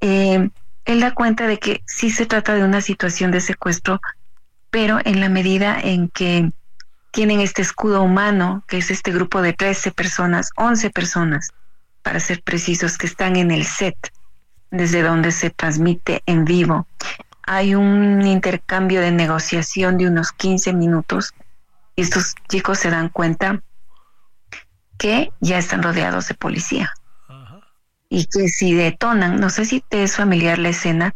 eh, él da cuenta de que sí se trata de una situación de secuestro, pero en la medida en que tienen este escudo humano, que es este grupo de 13 personas, 11 personas, para ser precisos, que están en el set, desde donde se transmite en vivo. Hay un intercambio de negociación de unos 15 minutos y estos chicos se dan cuenta que ya están rodeados de policía y que si detonan, no sé si te es familiar la escena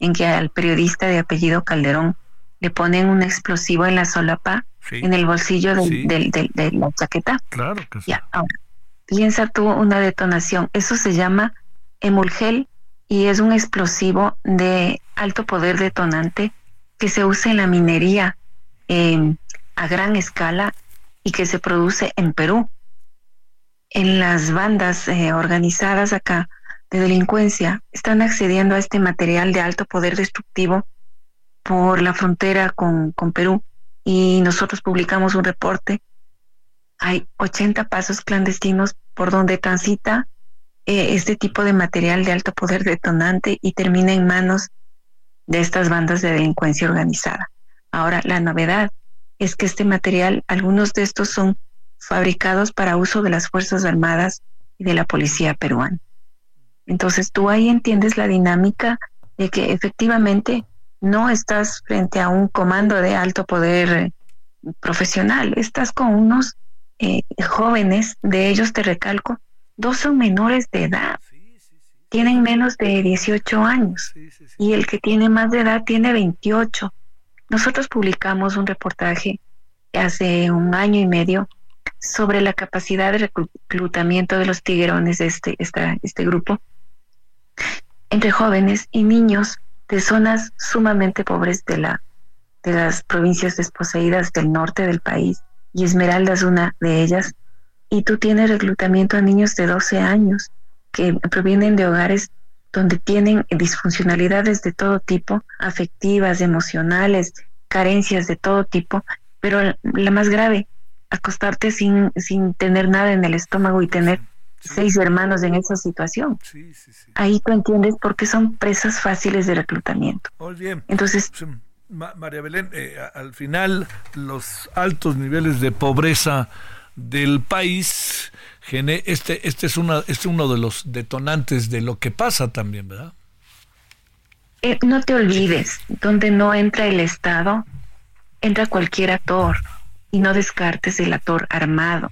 en que al periodista de apellido Calderón le ponen un explosivo en la solapa, en el bolsillo de la chaqueta. Claro que sí. Ya, ahora, piensa tú una detonación. Eso se llama emulgel y es un explosivo de alto poder detonante que se usa en la minería em, a gran escala y que se produce en Perú en las bandas eh, organizadas acá de delincuencia están accediendo a este material de alto poder destructivo por la frontera con, con Perú y nosotros publicamos un reporte. Hay 80 pasos clandestinos por donde transita eh, este tipo de material de alto poder detonante y termina en manos de estas bandas de delincuencia organizada. Ahora, la novedad es que este material, algunos de estos son fabricados para uso de las Fuerzas Armadas y de la Policía peruana. Entonces tú ahí entiendes la dinámica de que efectivamente no estás frente a un comando de alto poder eh, profesional, estás con unos eh, jóvenes, de ellos te recalco, dos son menores de edad, tienen menos de 18 años. Y el que tiene más de edad tiene 28. Nosotros publicamos un reportaje hace un año y medio sobre la capacidad de reclutamiento de los tiguerones de este, este grupo entre jóvenes y niños de zonas sumamente pobres de, la, de las provincias desposeídas del norte del país, y Esmeralda es una de ellas, y tú tienes reclutamiento a niños de 12 años que provienen de hogares donde tienen disfuncionalidades de todo tipo, afectivas, emocionales, carencias de todo tipo, pero la más grave, acostarte sin, sin tener nada en el estómago y tener seis hermanos en esa situación. Ahí tú entiendes por qué son presas fáciles de reclutamiento. Muy bien. Entonces, María Belén, eh, al final los altos niveles de pobreza del país, este, este, es una, este es uno de los detonantes de lo que pasa también, ¿verdad? Eh, no te olvides, donde no entra el Estado, entra cualquier actor y no descartes el actor armado.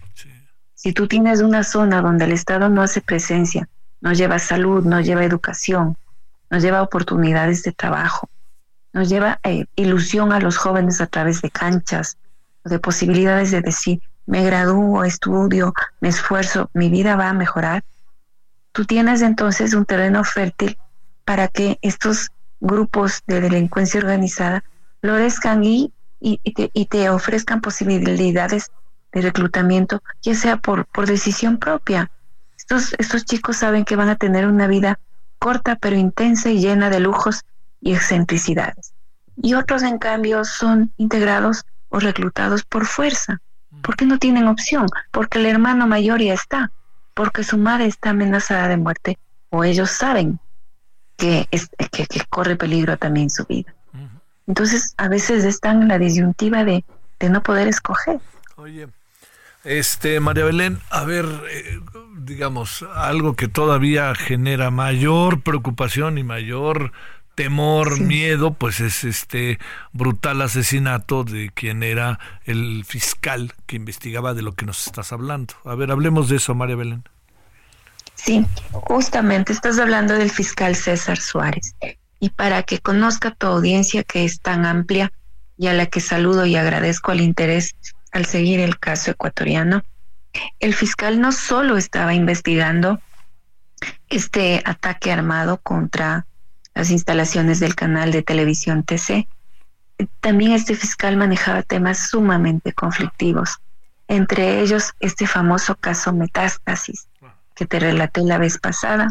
Si tú tienes una zona donde el Estado no hace presencia, no lleva salud, no lleva educación, no lleva oportunidades de trabajo, no lleva eh, ilusión a los jóvenes a través de canchas, de posibilidades de decir, me gradúo, estudio, me esfuerzo, mi vida va a mejorar, tú tienes entonces un terreno fértil para que estos grupos de delincuencia organizada florezcan y y, te, ofrezcan posibilidades de reclutamiento, ya sea por, por decisión propia. Estos, estos chicos saben que van a tener una vida corta pero intensa y llena de lujos y excentricidades. Y otros, en cambio, son integrados o reclutados por fuerza, porque no tienen opción, porque el hermano mayor ya está, porque su madre está amenazada de muerte, o ellos saben que, es, que corre peligro también su vida. Entonces, a veces están en la disyuntiva de, no poder escoger. Oye, este, María Belén, a ver, eh, digamos, algo que todavía genera mayor preocupación y mayor temor, miedo, pues es este brutal asesinato de quien era el fiscal que investigaba de lo que nos estás hablando. A ver, hablemos de eso, María Belén. Sí, justamente estás hablando del fiscal César Suárez. Y para que conozca tu audiencia que es tan amplia y a la que saludo y agradezco el interés al seguir el caso ecuatoriano, el fiscal no solo estaba investigando este ataque armado contra las instalaciones del canal de televisión TC, también este fiscal manejaba temas sumamente conflictivos, entre ellos este famoso caso Metástasis, que te relaté la vez pasada,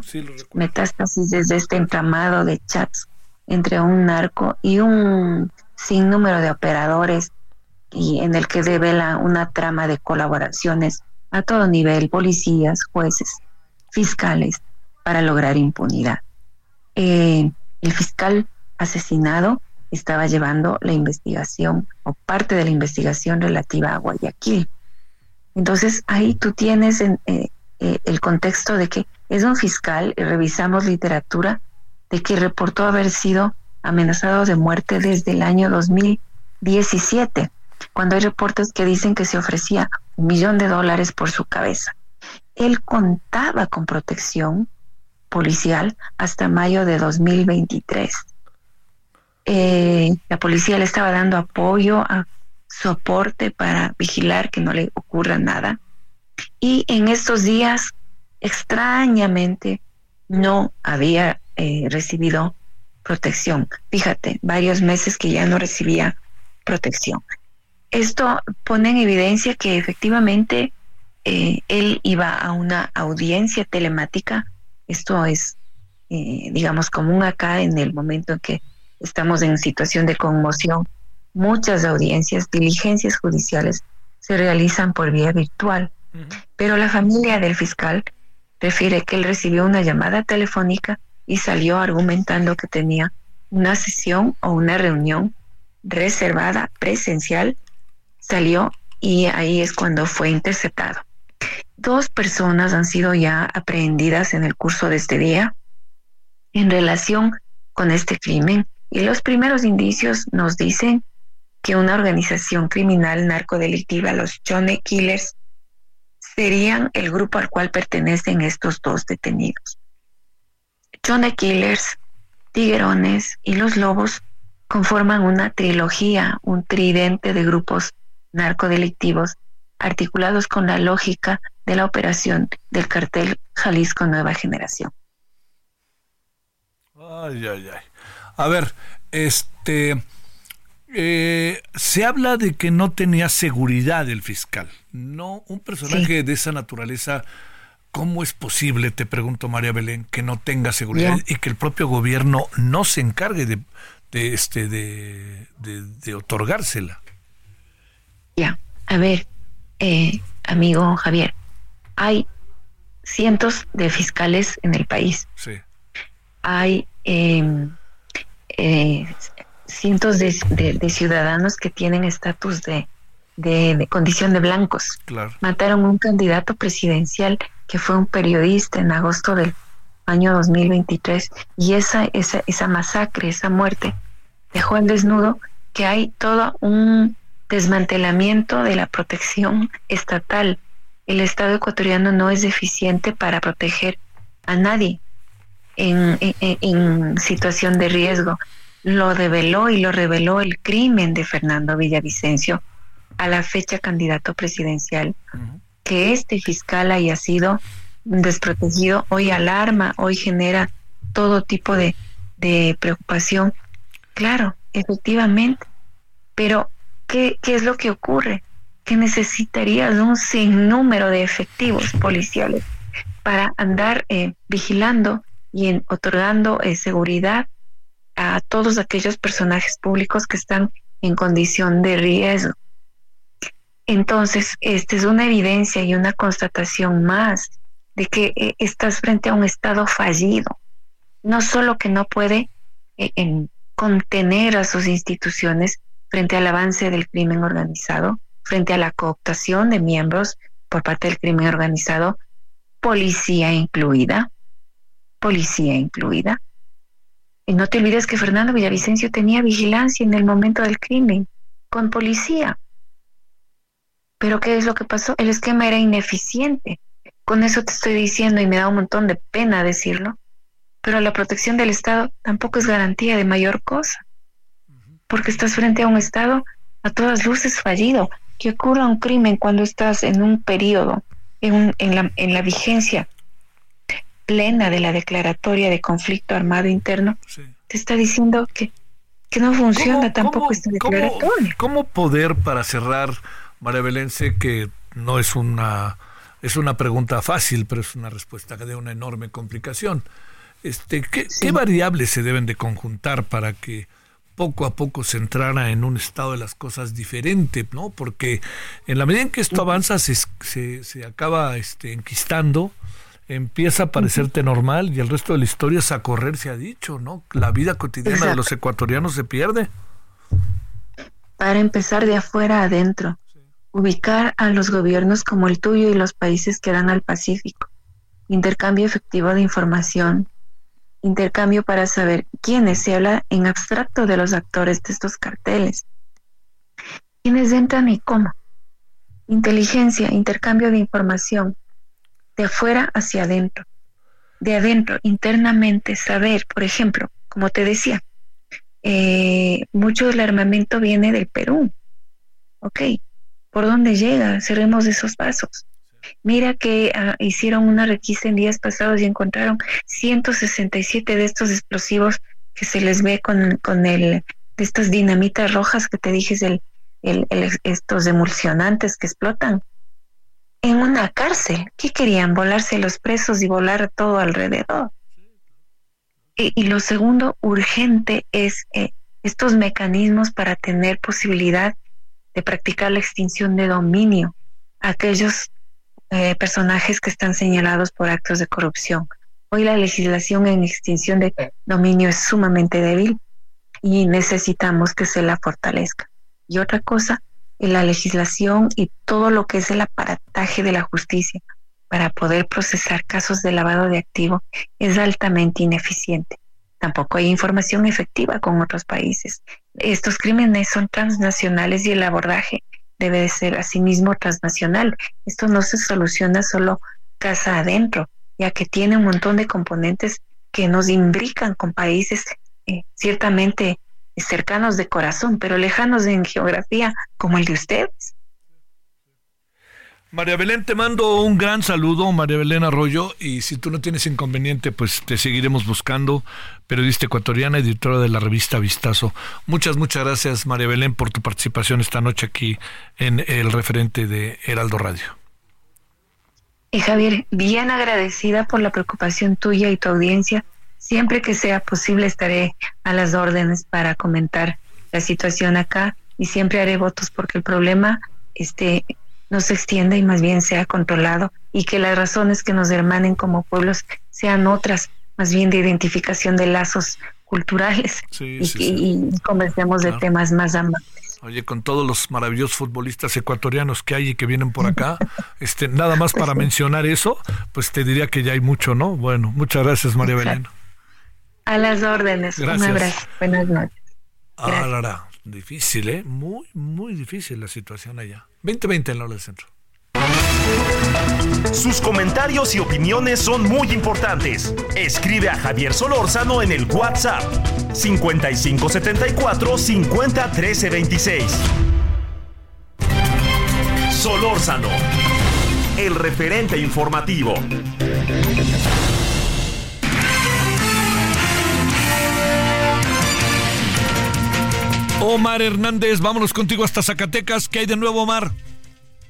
Metástasis desde este entramado de chats entre un narco y un sinnúmero de operadores y en el que devela una trama de colaboraciones a todo nivel, policías, jueces, fiscales, para lograr impunidad. Eh, el fiscal asesinado estaba llevando la investigación o parte de la investigación relativa a Guayaquil. Entonces ahí tú tienes eh, eh, el contexto de que es un fiscal, revisamos literatura, de que reportó haber sido amenazado de muerte desde el año 2017, cuando hay reportes que dicen que se ofrecía un millón de dólares por su cabeza. Él contaba con protección policial hasta mayo de 2023. Eh, la policía le estaba dando apoyo, a soporte para vigilar que no le ocurra nada. Y en estos días, extrañamente, no había eh, recibido protección. Fíjate, varios meses que ya no recibía protección. Esto pone en evidencia que efectivamente eh, él iba a una audiencia telemática. Esto es, eh, digamos, común acá en el momento en que estamos en situación de conmoción. Muchas audiencias, diligencias judiciales se realizan por vía virtual, pero la familia del fiscal refiere que él recibió una llamada telefónica y salió argumentando que tenía una sesión o una reunión reservada presencial salió y ahí es cuando fue interceptado. Dos personas han sido ya aprehendidas en el curso de este día en relación con este crimen y los primeros indicios nos dicen que una organización criminal narcodelictiva, los Johnny Killers, serían el grupo al cual pertenecen estos dos detenidos. Johnny Killers, Tiguerones y los Lobos conforman una trilogía, un tridente de grupos narcodelictivos articulados con la lógica de la operación del cartel Jalisco Nueva Generación. Ay, ay, ay. A ver, este, eh, se habla de que no tenía seguridad el fiscal. No, un personaje de esa naturaleza, ¿cómo es posible, te pregunto María Belén, que no tenga seguridad y que el propio gobierno no se encargue de, este, de, de otorgársela? Ya, a ver, eh, amigo Javier, hay cientos de fiscales en el país. Sí. Hay em, eh, cientos de, ciudadanos que tienen estatus de, de, condición de blancos. Claro. Mataron un candidato presidencial que fue un periodista en agosto del año 2023 y esa, esa, esa masacre, esa muerte dejó al desnudo que hay todo un desmantelamiento de la protección estatal. El Estado ecuatoriano no es eficiente para proteger a nadie en, en, situación de riesgo. Lo develó y lo reveló el crimen de Fernando Villavicencio a la fecha candidato presidencial. Que este fiscal haya sido desprotegido hoy alarma, hoy genera todo tipo de, de preocupación. Claro, efectivamente, pero ¿qué, es lo que ocurre? Que necesitarías un sinnúmero de efectivos policiales para andar eh, vigilando y en, otorgando eh, seguridad a todos aquellos personajes públicos que están en condición de riesgo. Entonces, esta es una evidencia y una constatación más de que eh, estás frente a un Estado fallido, no solo que no puede contener a sus instituciones, frente al avance del crimen organizado, frente a la cooptación de miembros por parte del crimen organizado, policía incluida, policía incluida, Y no te olvides que Fernando Villavicencio tenía vigilancia en el momento del crimen, con policía. Pero ¿qué es lo que pasó? El esquema era ineficiente. Con eso te estoy diciendo y me da un montón de pena decirlo. Pero la protección del Estado tampoco es garantía de mayor cosa. Porque estás frente a un Estado a todas luces fallido. Que ocurra un crimen cuando estás en un periodo, en, la, en la vigencia plena de la declaratoria de conflicto armado interno, te está diciendo que, que no funciona tampoco esta declaratoria. ¿cómo, poder, para cerrar, María Belén, sé que no es una, es una pregunta fácil, pero es una respuesta que de una enorme complicación. Este, ¿qué, ¿Qué variables se deben de conjuntar para que poco a poco se entrara en un estado de las cosas diferente, ¿no? Porque en la medida en que esto avanza se, se, se acaba este, enquistando empieza a parecerte normal y el resto de la historia es a correr, se ha dicho, ¿no? La vida cotidiana de los ecuatorianos se pierde. Para empezar de afuera adentro, ubicar a los gobiernos como el tuyo y los países que dan al Pacífico, intercambio efectivo de información, intercambio para saber quiénes se habla en abstracto de los actores de estos carteles, quiénes entran y cómo, inteligencia, intercambio de información, de afuera hacia adentro, de adentro internamente saber, por ejemplo, como te decía, eh, mucho del armamento viene del Perú. Ok, ¿por dónde llega? Cerremos esos pasos. Mira que ah, hicieron una requisa en días pasados y encontraron 167 de estos explosivos que se les ve con, con el, de estas dinamitas rojas que te dije, el, el, estos emulsionantes que explotan en una cárcel. ¿Qué querían? Volarse los presos y volar todo alrededor. Y, lo segundo, urgente, es eh, estos mecanismos para tener posibilidad de practicar la extinción de dominio a aquellos eh, personajes que están señalados por actos de corrupción. Hoy la legislación en extinción de dominio es sumamente débil y necesitamos que se la fortalezca. Y otra cosa, la legislación y todo lo que es el aparataje de la justicia para poder procesar casos de lavado de activo es altamente ineficiente. Tampoco hay información efectiva con otros países. Estos crímenes son transnacionales y el abordaje debe de ser asimismo transnacional. Esto no se soluciona solo casa adentro, ya que tiene un montón de componentes que nos imbrican con países eh, ciertamente cercanos de corazón, pero lejanos en geografía como el de ustedes. María Belén, te mando un gran saludo, María Belén Arroyo, y si tú no tienes inconveniente, pues te seguiremos buscando, periodista ecuatoriana, editora de la revista Vistazo. Muchas, muchas gracias, María Belén, por tu participación esta noche aquí en el referente de Heraldo Radio. Y Javier, bien agradecida por la preocupación tuya y tu audiencia Siempre que sea posible estaré a las órdenes para comentar la situación acá y siempre haré votos porque el problema este, no se extienda y más bien sea controlado y que las razones que nos hermanen como pueblos sean otras, más bien de identificación de lazos culturales y, conversemos de temas más amantes. Oye, con todos los maravillosos futbolistas ecuatorianos que hay y que vienen por acá, este, nada más para mencionar eso, pues te diría que ya hay mucho, ¿no? Bueno, muchas gracias, María Belén. A las órdenes. Un abrazo. Buenas noches. Ah, Difícil, ¿eh? Muy, muy difícil la situación allá. 2020 en la hora del centro. Sus comentarios y opiniones son muy importantes. Escribe a Javier Solórzano en el WhatsApp 5574 50 26. Solórzano, el referente informativo. Omar Hernández, vámonos contigo hasta Zacatecas. ¿Qué hay de nuevo, Omar?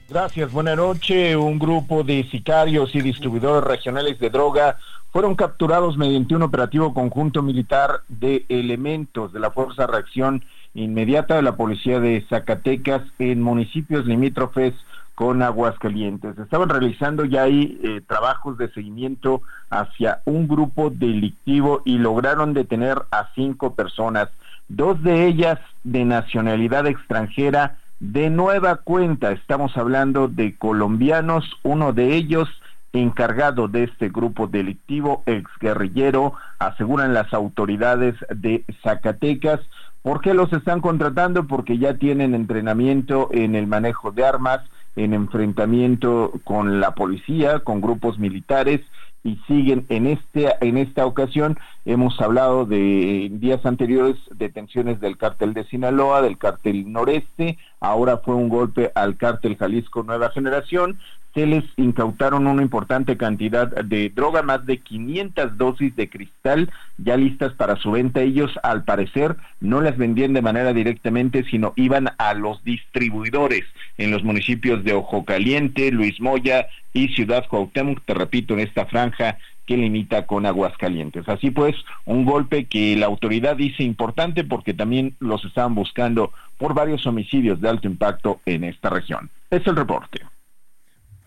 Gracias, buena noche. Un grupo de sicarios y distribuidores regionales de droga fueron capturados mediante un operativo conjunto militar de elementos de la Fuerza Reacción Inmediata de la Policía de Zacatecas en municipios limítrofes con Aguascalientes. Estaban realizando ya ahí eh, trabajos de seguimiento hacia un grupo delictivo y lograron detener a cinco personas dos de ellas de nacionalidad extranjera de nueva cuenta. Estamos hablando de colombianos, uno de ellos encargado de este grupo delictivo, exguerrillero, aseguran las autoridades de Zacatecas. ¿Por qué los están contratando? Porque ya tienen entrenamiento en el manejo de armas, en enfrentamiento con la policía, con grupos militares y siguen en este en esta ocasión. Hemos hablado de días anteriores detenciones del cártel de Sinaloa, del cártel Noreste, ahora fue un golpe al cártel Jalisco Nueva Generación se les incautaron una importante cantidad de droga, más de 500 dosis de cristal ya listas para su venta. Ellos, al parecer, no las vendían de manera directamente, sino iban a los distribuidores en los municipios de Ojo Caliente, Luis Moya y Ciudad Cuauhtémoc, te repito, en esta franja que limita con Aguascalientes. Así pues, un golpe que la autoridad dice importante porque también los estaban buscando por varios homicidios de alto impacto en esta región. Es el reporte.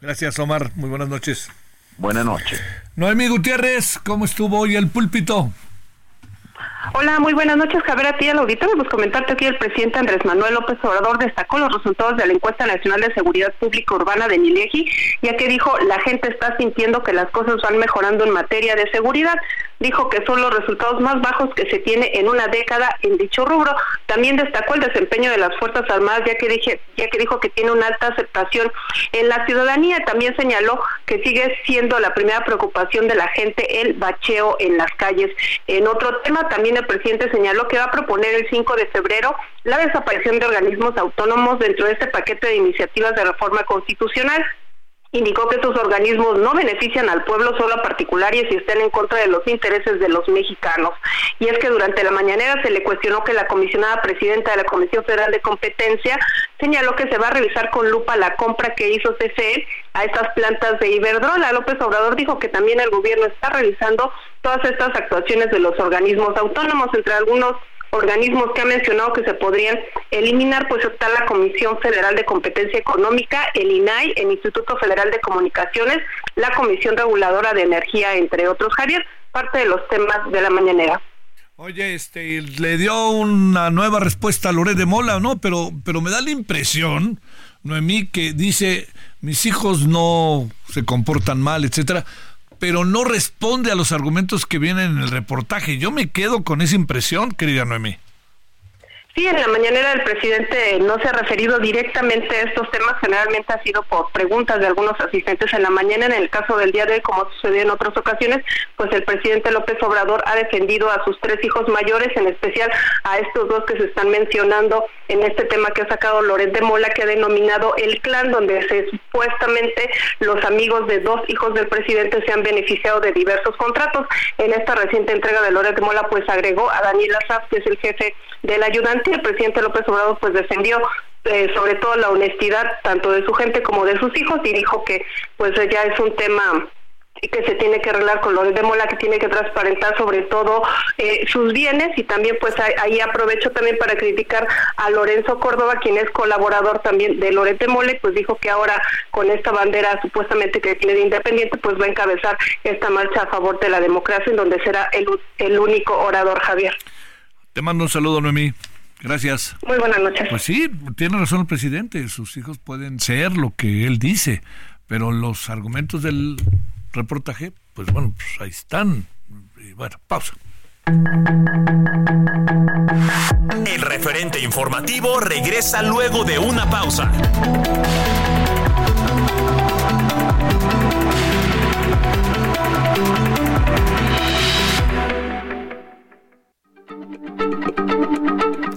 Gracias, Omar. Muy buenas noches. Buenas noches. Noemí Gutiérrez, ¿cómo estuvo hoy el púlpito? Hola, muy buenas noches, Javier, a ti al auditorio. Pues comentarte que el presidente Andrés Manuel López Obrador destacó los resultados de la encuesta nacional de seguridad pública urbana de Milegi, ya que dijo la gente está sintiendo que las cosas van mejorando en materia de seguridad dijo que son los resultados más bajos que se tiene en una década en dicho rubro. También destacó el desempeño de las Fuerzas Armadas, ya que, dije, ya que dijo que tiene una alta aceptación en la ciudadanía. También señaló que sigue siendo la primera preocupación de la gente el bacheo en las calles. En otro tema, también el presidente señaló que va a proponer el 5 de febrero la desaparición de organismos autónomos dentro de este paquete de iniciativas de reforma constitucional. Indicó que estos organismos no benefician al pueblo solo a particulares y estén en contra de los intereses de los mexicanos. Y es que durante la mañanera se le cuestionó que la comisionada presidenta de la Comisión Federal de Competencia señaló que se va a revisar con lupa la compra que hizo CFE a estas plantas de Iberdrola. López Obrador dijo que también el gobierno está revisando todas estas actuaciones de los organismos autónomos, entre algunos organismos que ha mencionado que se podrían eliminar, pues está la Comisión Federal de Competencia Económica, el INAI, el Instituto Federal de Comunicaciones, la Comisión Reguladora de Energía, entre otros. Javier, parte de los temas de la mañanera. Oye, este, le dio una nueva respuesta a Loret de Mola, ¿no? Pero, pero me da la impresión, Noemí, que dice, mis hijos no se comportan mal, etcétera pero no responde a los argumentos que vienen en el reportaje. Yo me quedo con esa impresión, querida Noemí. Sí, en la mañanera el presidente no se ha referido directamente a estos temas, generalmente ha sido por preguntas de algunos asistentes en la mañana. En el caso del día de hoy, como sucedió en otras ocasiones, pues el presidente López Obrador ha defendido a sus tres hijos mayores, en especial a estos dos que se están mencionando en este tema que ha sacado Loret de Mola, que ha denominado el clan, donde se, supuestamente los amigos de dos hijos del presidente se han beneficiado de diversos contratos. En esta reciente entrega de Loret de Mola, pues agregó a Daniel Azaf, que es el jefe del ayudante, el presidente López Obrador pues defendió eh, sobre todo la honestidad tanto de su gente como de sus hijos y dijo que pues ya es un tema que se tiene que arreglar con Loret Mola, que tiene que transparentar sobre todo eh, sus bienes y también pues ahí aprovecho también para criticar a Lorenzo Córdoba, quien es colaborador también de Loret de Mola, pues dijo que ahora con esta bandera supuestamente que tiene de independiente, pues va a encabezar esta marcha a favor de la democracia en donde será el, el único orador Javier. Te mando un saludo, Noemí. Gracias. Muy buenas noches. Pues sí, tiene razón el presidente. Sus hijos pueden ser lo que él dice, pero los argumentos del reportaje, pues bueno, pues ahí están. Y bueno, pausa. El referente informativo regresa luego de una pausa.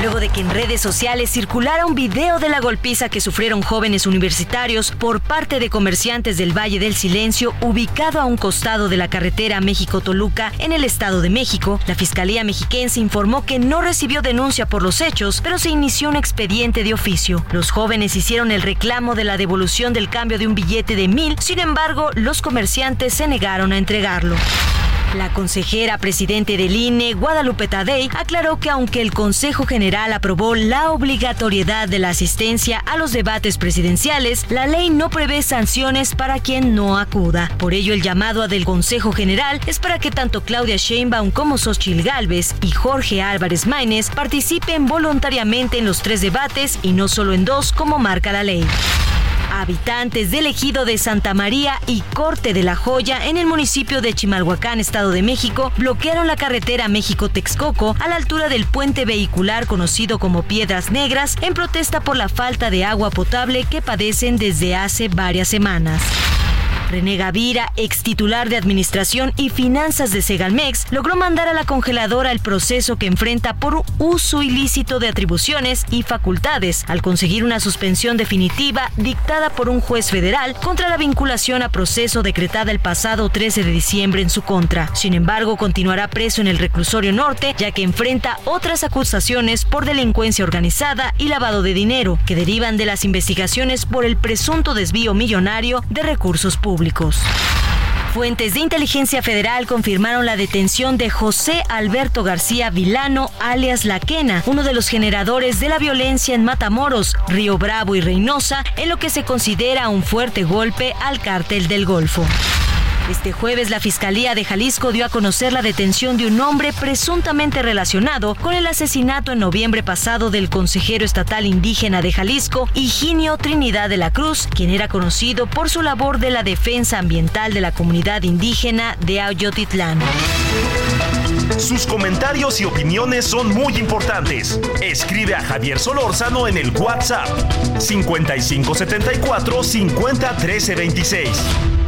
Luego de que en redes sociales circulara un video de la golpiza que sufrieron jóvenes universitarios por parte de comerciantes del Valle del Silencio, ubicado a un costado de la carretera México-Toluca en el Estado de México, la Fiscalía Mexiquense informó que no recibió denuncia por los hechos, pero se inició un expediente de oficio. Los jóvenes hicieron el reclamo de la devolución del cambio de un billete de mil, sin embargo, los comerciantes se negaron a entregarlo. La consejera presidente del INE, Guadalupe Tadei, aclaró que aunque el Consejo General aprobó la obligatoriedad de la asistencia a los debates presidenciales, la ley no prevé sanciones para quien no acuda. Por ello, el llamado del Consejo General es para que tanto Claudia Sheinbaum como Xochitl Gálvez y Jorge Álvarez Maínez participen voluntariamente en los tres debates y no solo en dos como marca la ley. Habitantes del ejido de Santa María y Corte de la Joya en el municipio de Chimalhuacán, Estado de México, bloquearon la carretera México-Texcoco a la altura del puente vehicular conocido como Piedras Negras en protesta por la falta de agua potable que padecen desde hace varias semanas. René Gavira, ex titular de Administración y Finanzas de Segalmex, logró mandar a la congeladora el proceso que enfrenta por uso ilícito de atribuciones y facultades, al conseguir una suspensión definitiva dictada por un juez federal contra la vinculación a proceso decretada el pasado 13 de diciembre en su contra. Sin embargo, continuará preso en el reclusorio norte, ya que enfrenta otras acusaciones por delincuencia organizada y lavado de dinero, que derivan de las investigaciones por el presunto desvío millonario de recursos públicos. Fuentes de inteligencia federal confirmaron la detención de José Alberto García Vilano, alias La Quena, uno de los generadores de la violencia en Matamoros, Río Bravo y Reynosa, en lo que se considera un fuerte golpe al cártel del Golfo. Este jueves la Fiscalía de Jalisco dio a conocer la detención de un hombre presuntamente relacionado con el asesinato en noviembre pasado del consejero estatal indígena de Jalisco, Higinio Trinidad de la Cruz, quien era conocido por su labor de la defensa ambiental de la comunidad indígena de Ayotitlán. Sus comentarios y opiniones son muy importantes. Escribe a Javier Solórzano en el WhatsApp 5574 501326.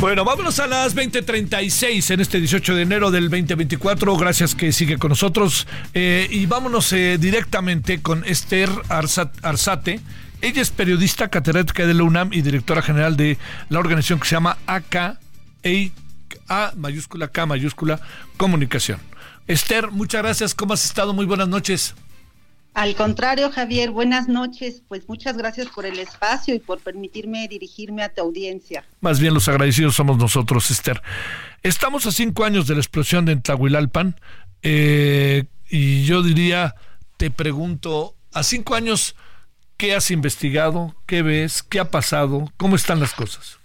Bueno, vámonos a las 20:36 en este 18 de enero del 2024. Gracias que sigue con nosotros. Eh, y vámonos eh, directamente con Esther Arzate. Ella es periodista catedrática de la UNAM y directora general de la organización que se llama AK, A mayúscula, K mayúscula, Comunicación. Esther, muchas gracias. ¿Cómo has estado? Muy buenas noches. Al contrario, Javier, buenas noches. Pues muchas gracias por el espacio y por permitirme dirigirme a tu audiencia. Más bien los agradecidos somos nosotros, Esther. Estamos a cinco años de la explosión de Tlahuilalpan eh, y yo diría, te pregunto, a cinco años, ¿qué has investigado? ¿Qué ves? ¿Qué ha pasado? ¿Cómo están las cosas?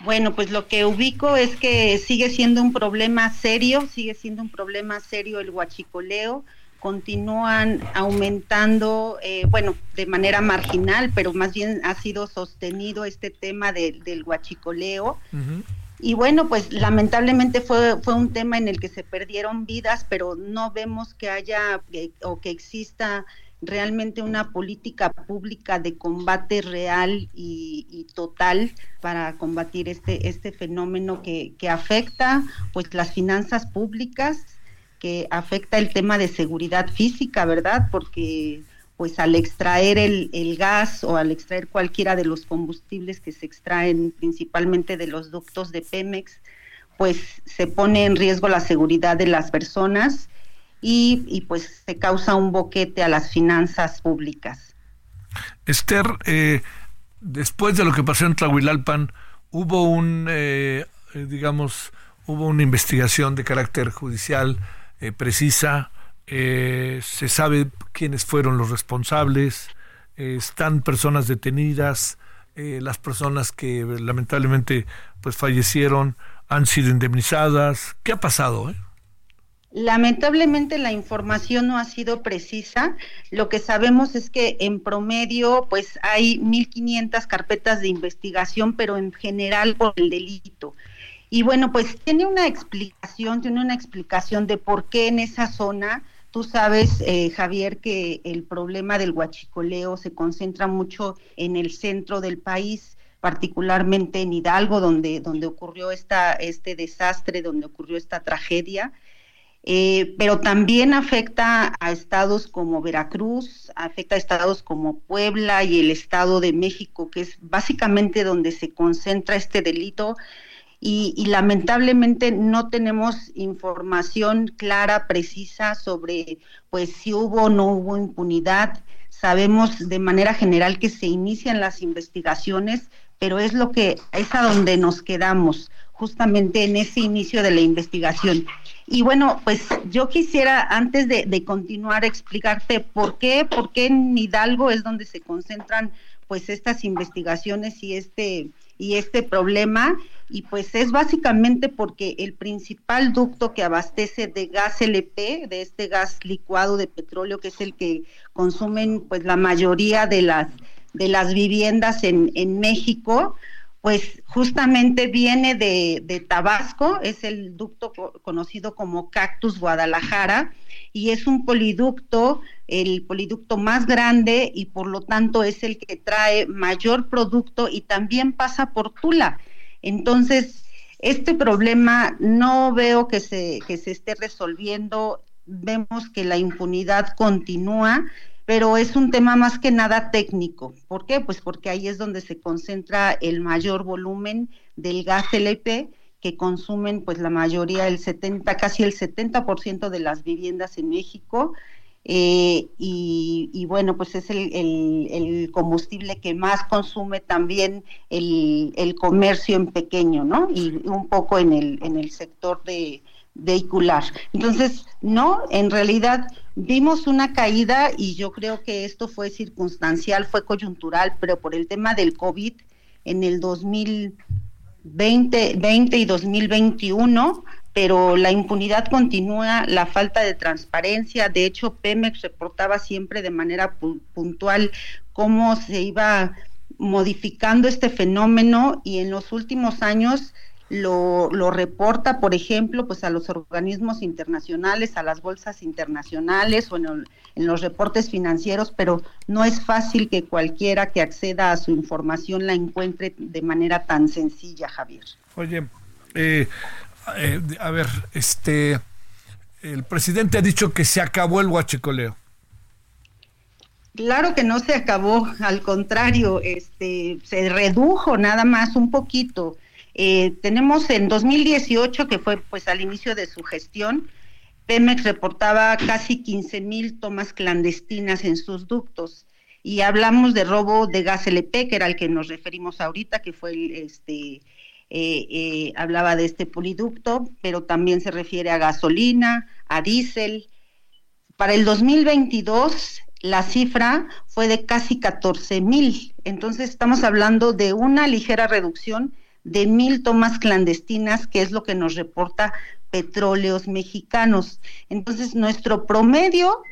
Bueno, pues lo que ubico es que sigue siendo un problema serio, sigue siendo un problema serio el huachicoleo continúan aumentando, eh, bueno, de manera marginal, pero más bien ha sido sostenido este tema del huachicoleo. Y bueno, pues lamentablemente fue, fue un tema en el que se perdieron vidas, pero no vemos que haya o que exista realmente una política pública de combate real y, total para combatir este, este fenómeno que, que afecta pues las finanzas públicas que afecta el tema de seguridad física, ¿verdad? Porque pues al extraer el, el, gas o al extraer cualquiera de los combustibles que se extraen principalmente de los ductos de Pemex, pues se pone en riesgo la seguridad de las personas y, y pues se causa un boquete a las finanzas públicas. Esther, eh, después de lo que pasó en Tlahuilalpan, hubo un, eh, digamos, hubo una investigación de carácter judicial eh, precisa, eh, se sabe quiénes fueron los responsables, eh, están personas detenidas, las personas que lamentablemente pues fallecieron han sido indemnizadas. ¿Qué ha pasado? Lamentablemente la información no ha sido precisa. Lo que sabemos es que en promedio pues hay 1.500 carpetas de investigación, pero en general por el delito. Y bueno, pues tiene una explicación, tiene una explicación de por qué en esa zona, tú sabes, eh, Javier, que el problema del huachicoleo se concentra mucho en el centro del país particularmente en Hidalgo, donde, donde ocurrió esta, este desastre, donde ocurrió esta tragedia. Eh, pero también afecta a estados como Veracruz, afecta a estados como Puebla y el Estado de México, que es básicamente donde se concentra este delito. Y, y, lamentablemente no tenemos información clara, precisa sobre pues si hubo o no hubo impunidad. Sabemos de manera general que se inician las investigaciones, pero es lo que es a donde nos quedamos, justamente en ese inicio de la investigación. Y bueno, pues yo quisiera, antes de, continuar, explicarte por qué, por qué en Hidalgo es donde se concentran pues estas investigaciones y este y este problema y pues es básicamente porque el principal ducto que abastece de gas LP, de este gas licuado de petróleo que es el que consumen pues la mayoría de las de las viviendas en, en México, pues justamente viene de, Tabasco, es el ducto conocido como Cactus Guadalajara y es un poliducto, el poliducto más grande y por lo tanto es el que trae mayor producto y también pasa por Tula. Entonces, este problema no veo que se, que se esté resolviendo, vemos que la impunidad continúa pero es un tema más que nada técnico. ¿Por qué? Pues porque ahí es donde se concentra el mayor volumen del gas LP que consumen pues la mayoría, el 70, casi el 70% de las viviendas en México. Eh, y, bueno, pues es el, combustible que más consume también el, el, comercio en pequeño, ¿no? Y un poco en el, en el sector de vehicular. Entonces, no, en realidad Vimos una caída y yo creo que esto fue circunstancial, fue coyuntural, pero por el tema del COVID en el 2020 20 y 2021, pero la impunidad continúa, la falta de transparencia. De hecho, Pemex reportaba siempre de manera puntual cómo se iba modificando este fenómeno y en los últimos años lo, lo, reporta, por ejemplo, pues a los organismos internacionales, a las bolsas internacionales o en, los reportes financieros, pero no es fácil que cualquiera que acceda a su información la encuentre de manera tan sencilla, Javier. Oye, eh, eh, a ver, este, el presidente ha dicho que se acabó el huachicoleo. Claro que no se acabó, al contrario, este, se redujo nada más un poquito eh, tenemos en 2018, que fue pues al inicio de su gestión, Pemex reportaba casi 15 mil tomas clandestinas en sus ductos y hablamos de robo de gas LP, que era el que nos referimos ahorita, que fue el, este, eh, eh, hablaba de este poliducto, pero también se refiere a gasolina, a diésel. Para el 2022 la cifra fue de casi 14 mil, entonces estamos hablando de una ligera reducción de mil tomas clandestinas, que es lo que nos reporta Petróleos Mexicanos. Entonces, nuestro promedio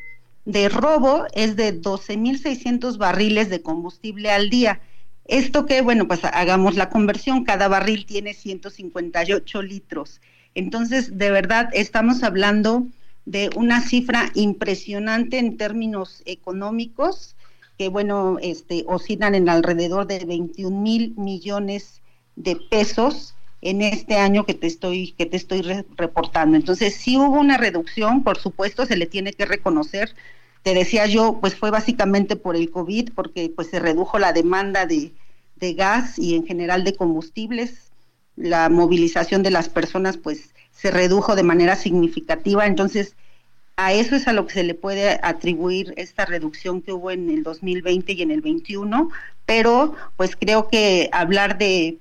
de robo es de 12.600 barriles de combustible al día. Esto que, bueno, pues hagamos la conversión, cada barril tiene 158 litros. Entonces, de verdad, estamos hablando de una cifra impresionante en términos económicos, que, bueno, este, oscilan en alrededor de 21 mil millones de pesos en este año que te estoy que te estoy reportando. Entonces, sí hubo una reducción, por supuesto, se le tiene que reconocer. Te decía yo, pues fue básicamente por el COVID, porque pues se redujo la demanda de, de gas y en general de combustibles. La movilización de las personas pues se redujo de manera significativa. Entonces, a eso es a lo que se le puede atribuir esta reducción que hubo en el 2020 y en el 21, pero pues creo que hablar de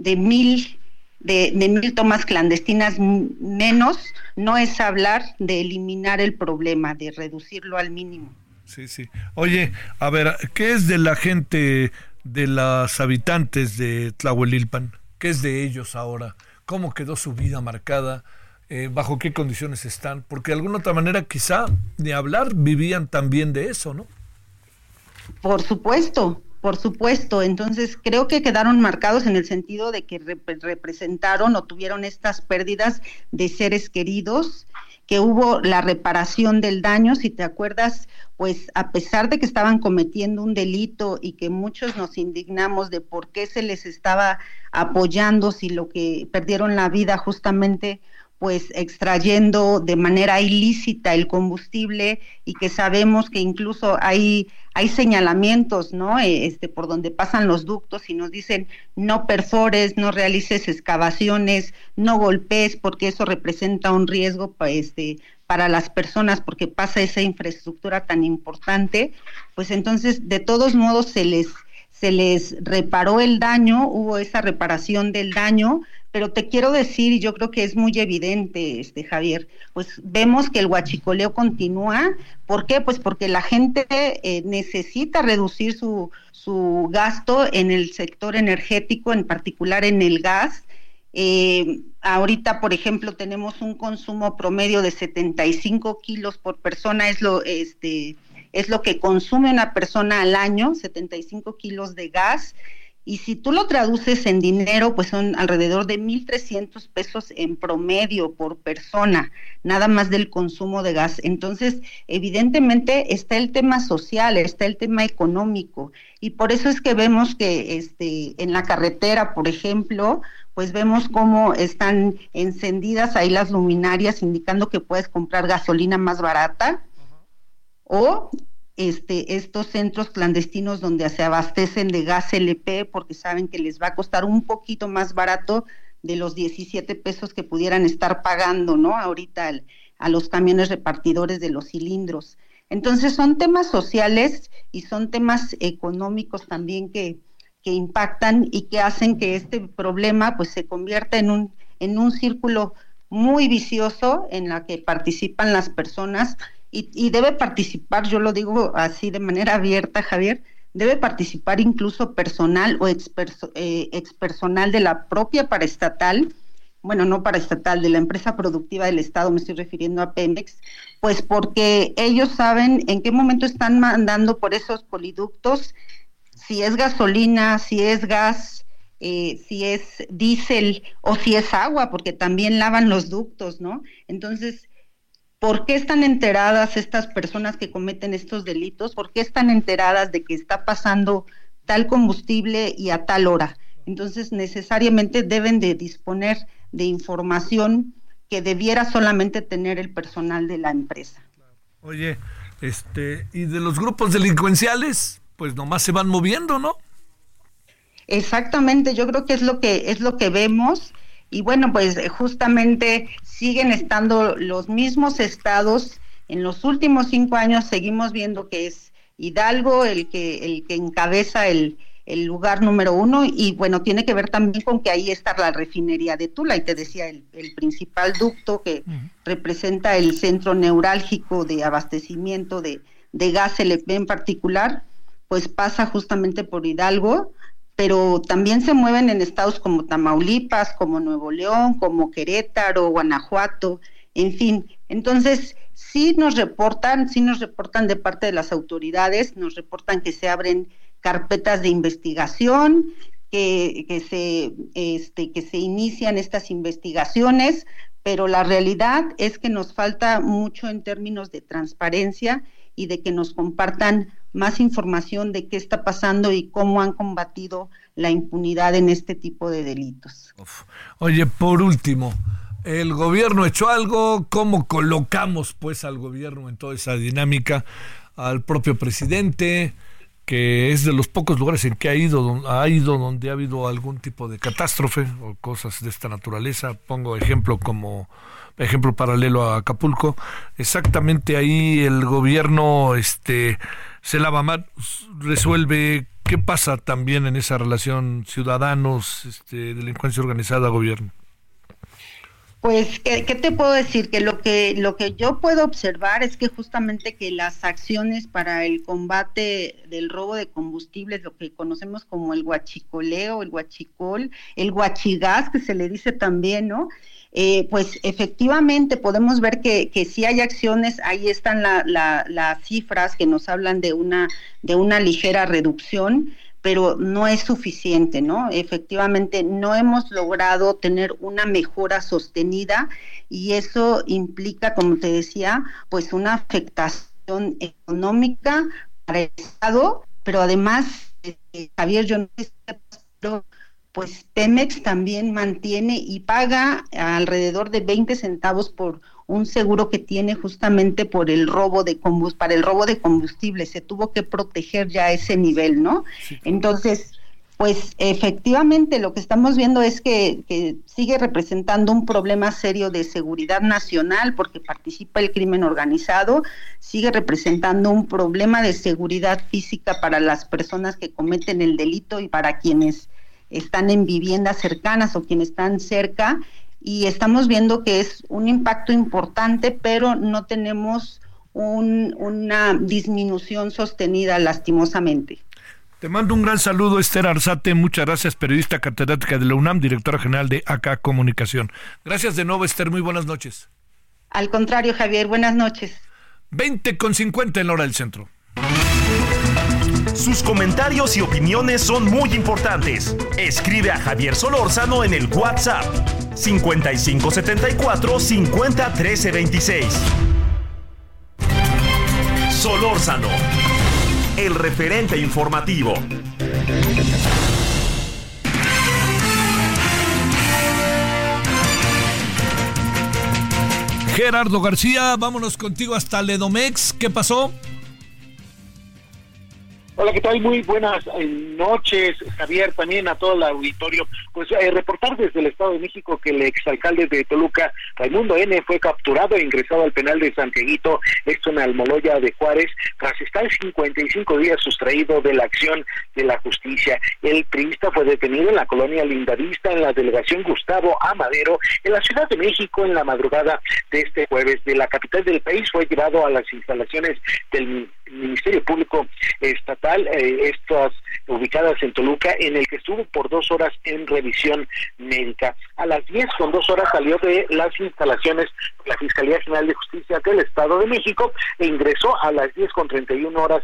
de mil de, mil tomas clandestinas menos no es hablar de eliminar el problema, de reducirlo al mínimo. Sí, sí. Oye, a ver, ¿qué es de la gente de las habitantes de Tlahuelilpan? ¿Qué es de ellos ahora? ¿Cómo quedó su vida marcada? Eh, ¿Bajo qué condiciones están? Porque de alguna otra manera quizá de hablar vivían también de eso, ¿no? Por supuesto, por supuesto. Entonces creo que quedaron marcados en el sentido de que representaron o tuvieron estas pérdidas de seres queridos que hubo la reparación del daño, si te acuerdas, pues a pesar de que estaban cometiendo un delito y que muchos nos indignamos de por qué se les estaba apoyando si lo que perdieron la vida justamente pues extrayendo de manera ilícita el combustible y que sabemos que incluso hay hay señalamientos, ¿no? Eh, este por donde pasan los ductos y nos dicen no perfores, no realices excavaciones, no golpees porque eso representa un riesgo este para las personas porque pasa esa infraestructura tan importante, pues entonces de todos modos se les se les reparó el daño, hubo esa reparación del daño, pero te quiero decir, y yo creo que es muy evidente, este Javier, pues vemos que el huachicoleo continúa. ¿Por qué? Pues porque la gente eh, necesita reducir su, su gasto en el sector energético, en particular en el gas. Eh, ahorita, por ejemplo, tenemos un consumo promedio de 75 kilos por persona, es lo, este, es lo que consume una persona al año, 75 kilos de gas. Y si tú lo traduces en dinero, pues son alrededor de 1.300 pesos en promedio por persona, nada más del consumo de gas. Entonces, evidentemente está el tema social, está el tema económico. Y por eso es que vemos que este, en la carretera, por ejemplo, pues vemos cómo están encendidas ahí las luminarias indicando que puedes comprar gasolina más barata. O este, estos centros clandestinos donde se abastecen de gas LP porque saben que les va a costar un poquito más barato de los 17 pesos que pudieran estar pagando, ¿no? Ahorita a los camiones repartidores de los cilindros. Entonces son temas sociales y son temas económicos también que, que impactan y que hacen que este problema pues se convierta en un, en un círculo muy vicioso en la que participan las personas y, debe participar, yo lo digo así de manera abierta, Javier, debe participar incluso personal o eh, expersonal de la propia paraestatal, bueno, no paraestatal, de la empresa productiva del Estado, me estoy refiriendo a Pemex, pues porque ellos saben en qué momento están mandando por esos poliductos, si es gasolina, si es gas, eh, si es diésel o si es agua, porque también lavan los ductos, ¿no? Entonces, ¿Por qué están enteradas estas personas que cometen estos delitos? ¿Por qué están enteradas de que está pasando tal combustible y a tal hora? Entonces, necesariamente deben de disponer de información que debiera solamente tener el personal de la empresa. Oye, este, y de los grupos delincuenciales, pues nomás se van moviendo, ¿no? Exactamente, yo creo que es lo que es lo que vemos y bueno, pues justamente siguen estando los mismos estados. En los últimos cinco años seguimos viendo que es Hidalgo el que, el que encabeza el, el lugar número uno y bueno, tiene que ver también con que ahí está la refinería de Tula y te decía el, el principal ducto que representa el centro neurálgico de abastecimiento de, de gas LP en particular, pues pasa justamente por Hidalgo pero también se mueven en estados como Tamaulipas, como Nuevo León, como Querétaro, Guanajuato, en fin. Entonces, sí nos reportan, sí nos reportan de parte de las autoridades, nos reportan que se abren carpetas de investigación, que, se, este, que se inician estas investigaciones, pero la realidad es que nos falta mucho en términos de transparencia y de que nos compartan más información de qué está pasando y cómo han combatido la impunidad en este tipo de delitos. Oye, por último, ¿el gobierno hecho algo? ¿Cómo colocamos pues al gobierno en toda esa dinámica? Al propio presidente, que es de los pocos lugares en que ha ido, ha ido donde ha habido algún tipo de catástrofe o cosas de esta naturaleza. Pongo ejemplo como ejemplo paralelo a Acapulco. Exactamente ahí el gobierno este se lava más, resuelve qué pasa también en esa relación ciudadanos, este, delincuencia organizada, gobierno. Pues, ¿qué, te puedo decir? Que lo que lo que yo puedo observar es que justamente que las acciones para el combate del robo de combustibles, lo que conocemos como el guachicoleo, el guachicol, el guachigás, que se le dice también, ¿no? Eh, pues efectivamente podemos ver que, que sí hay acciones, ahí están las cifras que nos hablan de una, de una ligera reducción, pero no es suficiente, ¿no? Efectivamente, no hemos logrado tener una mejora sostenida y eso implica, como te decía, pues una afectación económica para el Estado, pero además, eh, Javier, yo no sé pues Pemex también mantiene y paga alrededor de 20 centavos por un seguro que tiene justamente por el robo de combustible, para el robo de combustible, se tuvo que proteger ya a ese nivel, ¿no? Entonces, pues efectivamente lo que estamos viendo es que, que, sigue representando un problema serio de seguridad nacional porque participa el crimen organizado, sigue representando un problema de seguridad física para las personas que cometen el delito y para quienes están en viviendas cercanas o quienes están cerca y estamos viendo que es un impacto importante, pero no tenemos una disminución sostenida lastimosamente. Te mando un gran saludo, Esther Arzate. Muchas gracias, periodista catedrática de la UNAM, directora general de AK Comunicación. Gracias de nuevo, Esther. Muy buenas noches. Al contrario, Javier, buenas noches. 20 con 50 en la hora del centro. Sus comentarios y opiniones son muy importantes. Escribe a Javier Solórzano en el WhatsApp 5574 50 13 26. Solórzano, el referente informativo. Gerardo García, vámonos contigo hasta Ledomex. ¿Qué pasó? Hola, ¿qué tal? Muy buenas eh, noches, Javier, también a todo el auditorio. Pues eh, reportar desde el Estado de México que el exalcalde de Toluca, Raimundo N., fue capturado e ingresado al penal de Santiaguito, esto en Almoloya de Juárez, tras estar 55 días sustraído de la acción de la justicia. El priista fue detenido en la colonia Lindavista, en la delegación Gustavo Amadero, en la Ciudad de México, en la madrugada de este jueves. De la capital del país fue llevado a las instalaciones del Ministerio Público Estatal, eh, estas ubicadas en Toluca, en el que estuvo por dos horas en revisión médica. A las 10 con dos horas salió de las instalaciones de la Fiscalía General de Justicia del Estado de México e ingresó a las 10 con 31 horas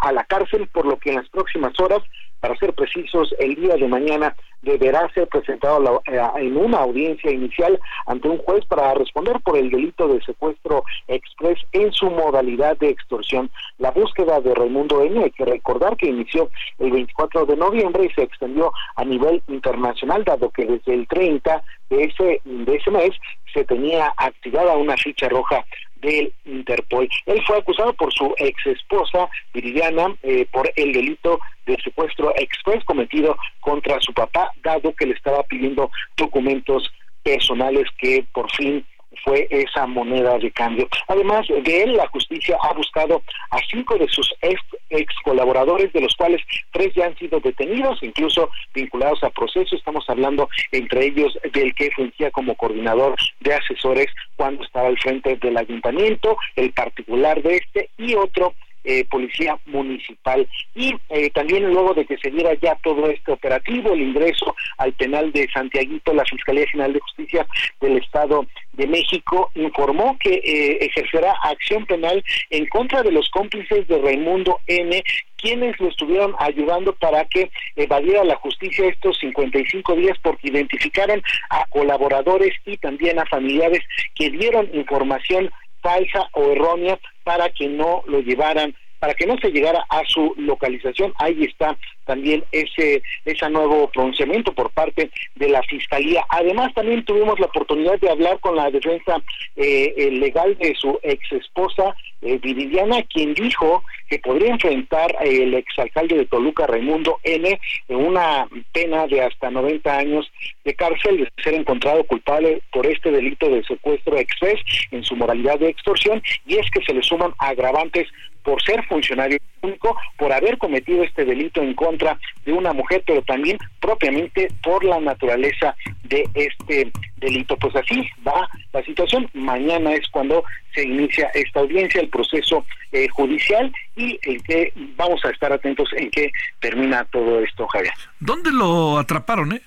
a la cárcel, por lo que en las próximas horas para ser precisos, el día de mañana deberá ser presentado eh, en una audiencia inicial ante un juez para responder por el delito de secuestro express en su modalidad de extorsión. La búsqueda de Raimundo N. hay que recordar que inició el 24 de noviembre y se extendió a nivel internacional, dado que desde el 30 de ese, de ese mes se tenía activada una ficha roja del Interpol. Él fue acusado por su ex esposa Viridiana eh, por el delito de secuestro express cometido contra su papá, dado que le estaba pidiendo documentos personales que por fin fue esa moneda de cambio. Además de él, la justicia ha buscado a cinco de sus ex, ex, colaboradores, de los cuales tres ya han sido detenidos, incluso vinculados a proceso. Estamos hablando entre ellos del que fungía como coordinador de asesores cuando estaba al frente del ayuntamiento, el particular de este y otro eh, policía municipal. Y eh, también luego de que se diera ya todo este operativo, el ingreso al penal de Santiaguito, la Fiscalía General de Justicia del Estado de México informó que eh, ejercerá acción penal en contra de los cómplices de Raimundo N quienes lo estuvieron ayudando para que evadiera la justicia estos 55 días porque identificaron a colaboradores y también a familiares que dieron información falsa o errónea para que no lo llevaran para que no se llegara a su localización. Ahí está también ese ese nuevo pronunciamiento por parte de la fiscalía. Además, también tuvimos la oportunidad de hablar con la defensa eh, legal de su ex esposa eh, Viridiana, quien dijo que podría enfrentar el exalcalde de Toluca, Raimundo N., en una pena de hasta 90 años de cárcel de ser encontrado culpable por este delito de secuestro express en su moralidad de extorsión, y es que se le suman agravantes por ser funcionario público, por haber cometido este delito en contra de una mujer, pero también propiamente por la naturaleza de este delito. Pues así va la situación. Mañana es cuando se inicia esta audiencia, el proceso eh, judicial y en que vamos a estar atentos en qué termina todo esto, Javier. ¿Dónde lo atraparon, eh?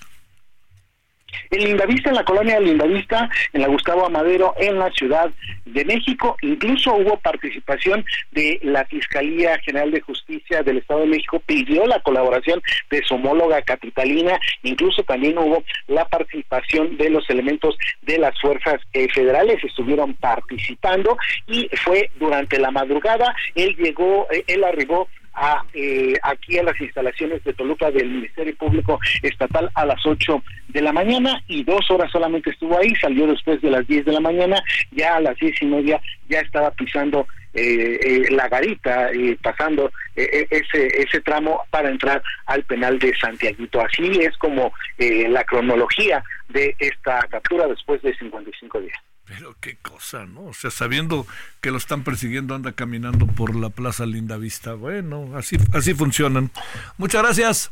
En Lindavista, en la colonia Lindavista, en la Gustavo Amadero, en la Ciudad de México. Incluso hubo participación de la Fiscalía General de Justicia del Estado de México, pidió la colaboración de su homóloga capitalina, incluso también hubo la participación de los elementos de las fuerzas eh, federales, estuvieron participando y fue durante la madrugada, él llegó, eh, él arribó a, eh, aquí a las instalaciones de Toluca del Ministerio Público Estatal a las 8 de la mañana y dos horas solamente estuvo ahí, salió después de las 10 de la mañana, ya a las diez y media ya estaba pisando eh, eh, la garita y pasando ese ese tramo para entrar al penal de Santiaguito. Así es como la cronología de esta captura después de 55 días. Pero qué cosa, ¿no? O sea, sabiendo que lo están persiguiendo, anda caminando por la Plaza Linda Vista. Bueno, así, así funcionan. Muchas gracias.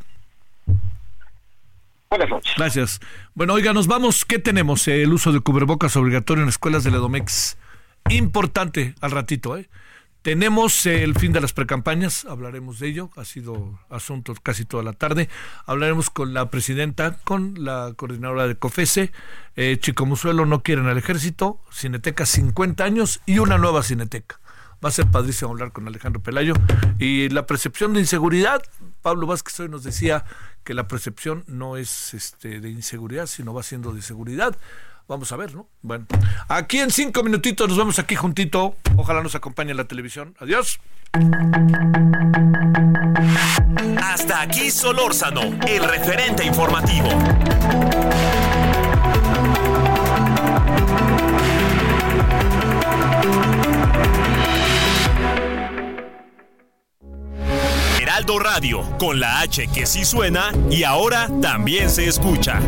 Buenas noches. Gracias. Bueno, oiga, nos vamos. ¿Qué tenemos? El uso de cubrebocas obligatorio en escuelas de la Domex. Importante al ratito, ¿eh? Tenemos el fin de las precampañas, hablaremos de ello, ha sido asunto casi toda la tarde. Hablaremos con la presidenta, con la coordinadora de COFESE. Eh, Chico Musuelo no quieren al ejército, Cineteca 50 años y una nueva Cineteca. Va a ser padrísimo hablar con Alejandro Pelayo. Y la percepción de inseguridad, Pablo Vázquez hoy nos decía que la percepción no es este, de inseguridad, sino va siendo de seguridad. Vamos a ver, ¿no? Bueno, aquí en cinco minutitos nos vemos aquí juntito. Ojalá nos acompañe la televisión. Adiós. Hasta aquí Solórzano, el referente informativo. Heraldo Radio, con la H que sí suena y ahora también se escucha.